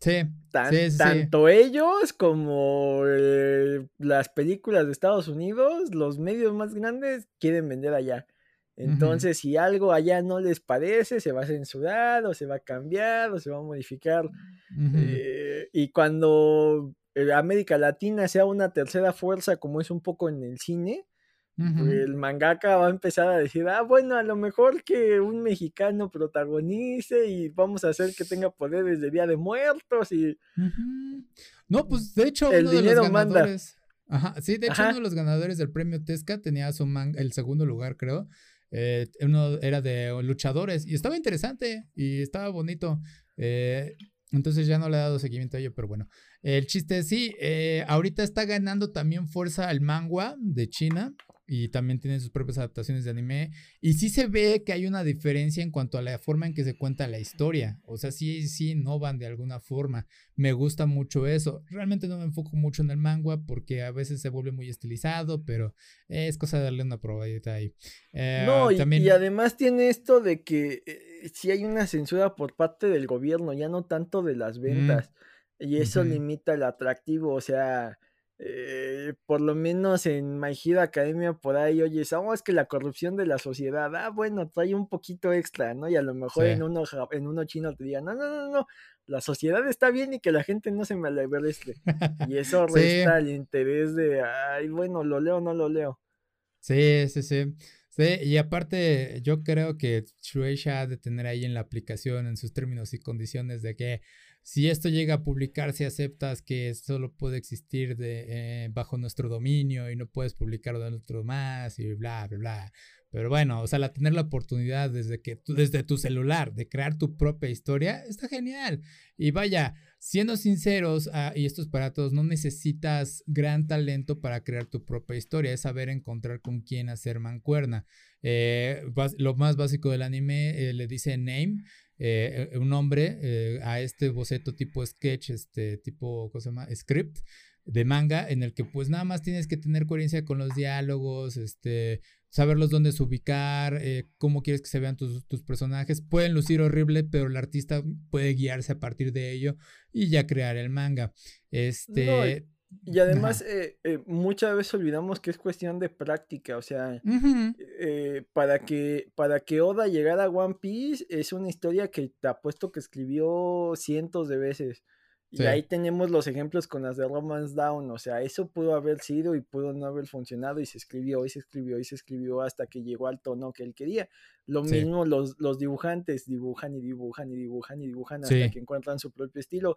[SPEAKER 1] Sí,
[SPEAKER 2] Tanto ellos como eh, las películas de Estados Unidos, los medios más grandes quieren vender allá. Entonces, si algo allá no les parece, se va a censurar o se va a cambiar o se va a modificar. Eh, y cuando América Latina sea una tercera fuerza como es un poco en el cine, el mangaka va a empezar a decir, ah, bueno, a lo mejor que un mexicano protagonice y vamos a hacer que tenga poderes de Día de Muertos y...
[SPEAKER 1] No, pues de hecho el uno dinero de los ganadores... Manda. Ajá, sí, de hecho uno de los ganadores del premio Tesca tenía su manga, el segundo lugar, creo. Eh, uno era de luchadores y estaba interesante y estaba bonito. Eh, entonces ya no le he dado seguimiento a ello, pero bueno. El chiste es, sí, eh, ahorita está ganando también fuerza el manga de China y también tiene sus propias adaptaciones de anime. Y sí se ve que hay una diferencia en cuanto a la forma en que se cuenta la historia. O sea, sí, sí innovan de alguna forma. Me gusta mucho eso. Realmente no me enfoco mucho en el manga porque a veces se vuelve muy estilizado, pero es cosa de darle una probadita ahí.
[SPEAKER 2] Eh, no, y, también... y, además tiene esto de que eh, si hay una censura por parte del gobierno, ya no tanto de las mm. Y eso limita el atractivo, o sea eh, por lo menos en My Hero Academia por ahí, oye, sabemos que la corrupción de la sociedad, ah, bueno, trae un poquito extra, ¿no? Y a lo mejor en, uno, en uno chino te digan, no, no, no, no, la sociedad está bien y que la gente no se me este Y eso resta el interés de, ay, bueno, lo leo o no lo leo.
[SPEAKER 1] Sí, sí, sí. Sí, y aparte, yo creo que Shueisha ha de tener ahí en la aplicación, en sus términos y condiciones, de que si esto llega a publicarse, aceptas que solo puede existir de, eh, bajo nuestro dominio y no puedes publicarlo de otro más y bla, bla, bla. Pero bueno, o sea, tener la oportunidad desde que desde tu celular de crear tu propia historia está genial. Y vaya, siendo sinceros, ah, y esto es para todos, no necesitas gran talento para crear tu propia historia, es saber encontrar con quién hacer mancuerna. Eh, lo más básico del anime eh, le dice name, eh, un nombre a este boceto tipo sketch, este tipo, ¿cómo se llama? Script de manga en el que pues nada más tienes que tener coherencia con los diálogos, este, saberlos dónde ubicar, eh, cómo quieres que se vean tus, personajes. Pueden lucir horrible, pero el artista puede guiarse a partir de ello y ya crear el manga. Este.
[SPEAKER 2] Y además, eh, eh, muchas veces olvidamos que es cuestión de práctica. O sea, para, que, para que Oda llegara a One Piece, es una historia que te apuesto que escribió cientos de veces. Y ahí tenemos los ejemplos con las de Romance Down, o sea, eso pudo haber sido y pudo no haber funcionado y se escribió y se escribió y se escribió hasta que llegó al tono que él quería. Lo mismo los, los dibujantes dibujan y dibujan y dibujan y dibujan hasta que encuentran su propio estilo,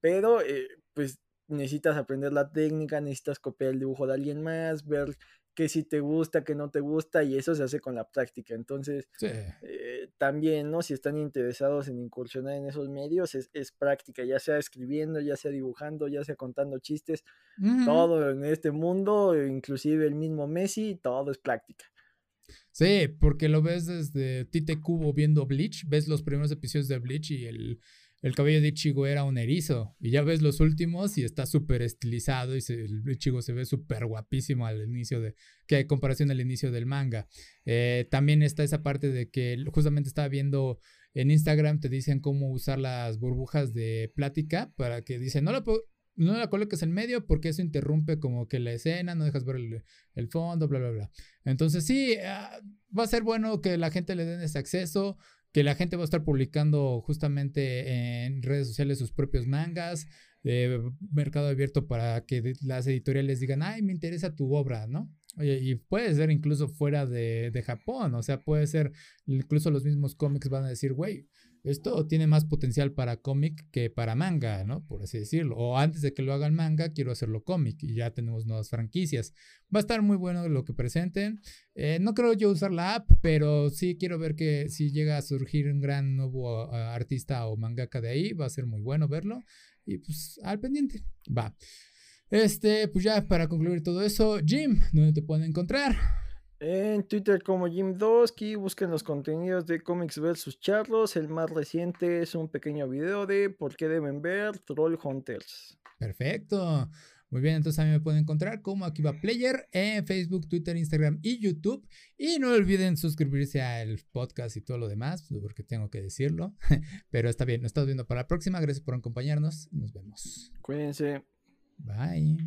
[SPEAKER 2] pero eh, pues necesitas aprender la técnica, necesitas copiar el dibujo de alguien más, ver que si te gusta, que no te gusta, y eso se hace con la práctica. Entonces, eh, también, ¿no? Si están interesados en incursionar en esos medios, es, práctica, ya sea escribiendo, ya sea dibujando, ya sea contando chistes, todo en este mundo, inclusive el mismo Messi, todo es práctica.
[SPEAKER 1] Sí, porque lo ves desde Tite Cubo viendo Bleach, ves los primeros episodios de Bleach y el el cabello de Ichigo era un erizo. Y ya ves los últimos y está súper estilizado y el Ichigo se ve súper guapísimo al inicio de, que hay comparación al inicio del manga. Eh, también está esa parte de que justamente estaba viendo en Instagram, te dicen cómo usar las burbujas de plática para que dicen, no la, no la coloques en medio porque eso interrumpe como que la escena, no dejas ver el, fondo, bla, bla, bla. Entonces sí, ah, va a ser bueno que la gente le den ese acceso que la gente va a estar publicando justamente en redes sociales sus propios mangas, de mercado abierto para que las editoriales digan, ay, me interesa tu obra, ¿no? y puede ser incluso fuera de, de Japón, o sea, puede ser, incluso los mismos cómics van a decir, güey, esto tiene más potencial para cómic que para manga, ¿no? Por así decirlo. O antes de que lo hagan manga, quiero hacerlo cómic y ya tenemos nuevas franquicias. Va a estar muy bueno lo que presenten. Eh, no creo yo usar la app, pero sí quiero ver que si llega a surgir un gran nuevo artista o mangaka de ahí, va a ser muy bueno verlo. Y pues al pendiente. Va. Este, pues ya para concluir todo eso, Jim, ¿dónde te pueden encontrar?
[SPEAKER 2] En Twitter como Jim Dosky, busquen los contenidos de Comics vs Charlos. El más reciente es un pequeño video de por qué deben ver Troll Hunters.
[SPEAKER 1] Perfecto. Muy bien, entonces a mí me pueden encontrar como Akiva Player en Facebook, Twitter, Instagram y YouTube. Y no olviden suscribirse al podcast y todo lo demás, porque tengo que decirlo. Pero está bien, nos estamos viendo para la próxima. Gracias por acompañarnos. Nos vemos.
[SPEAKER 2] Cuídense.
[SPEAKER 1] Bye.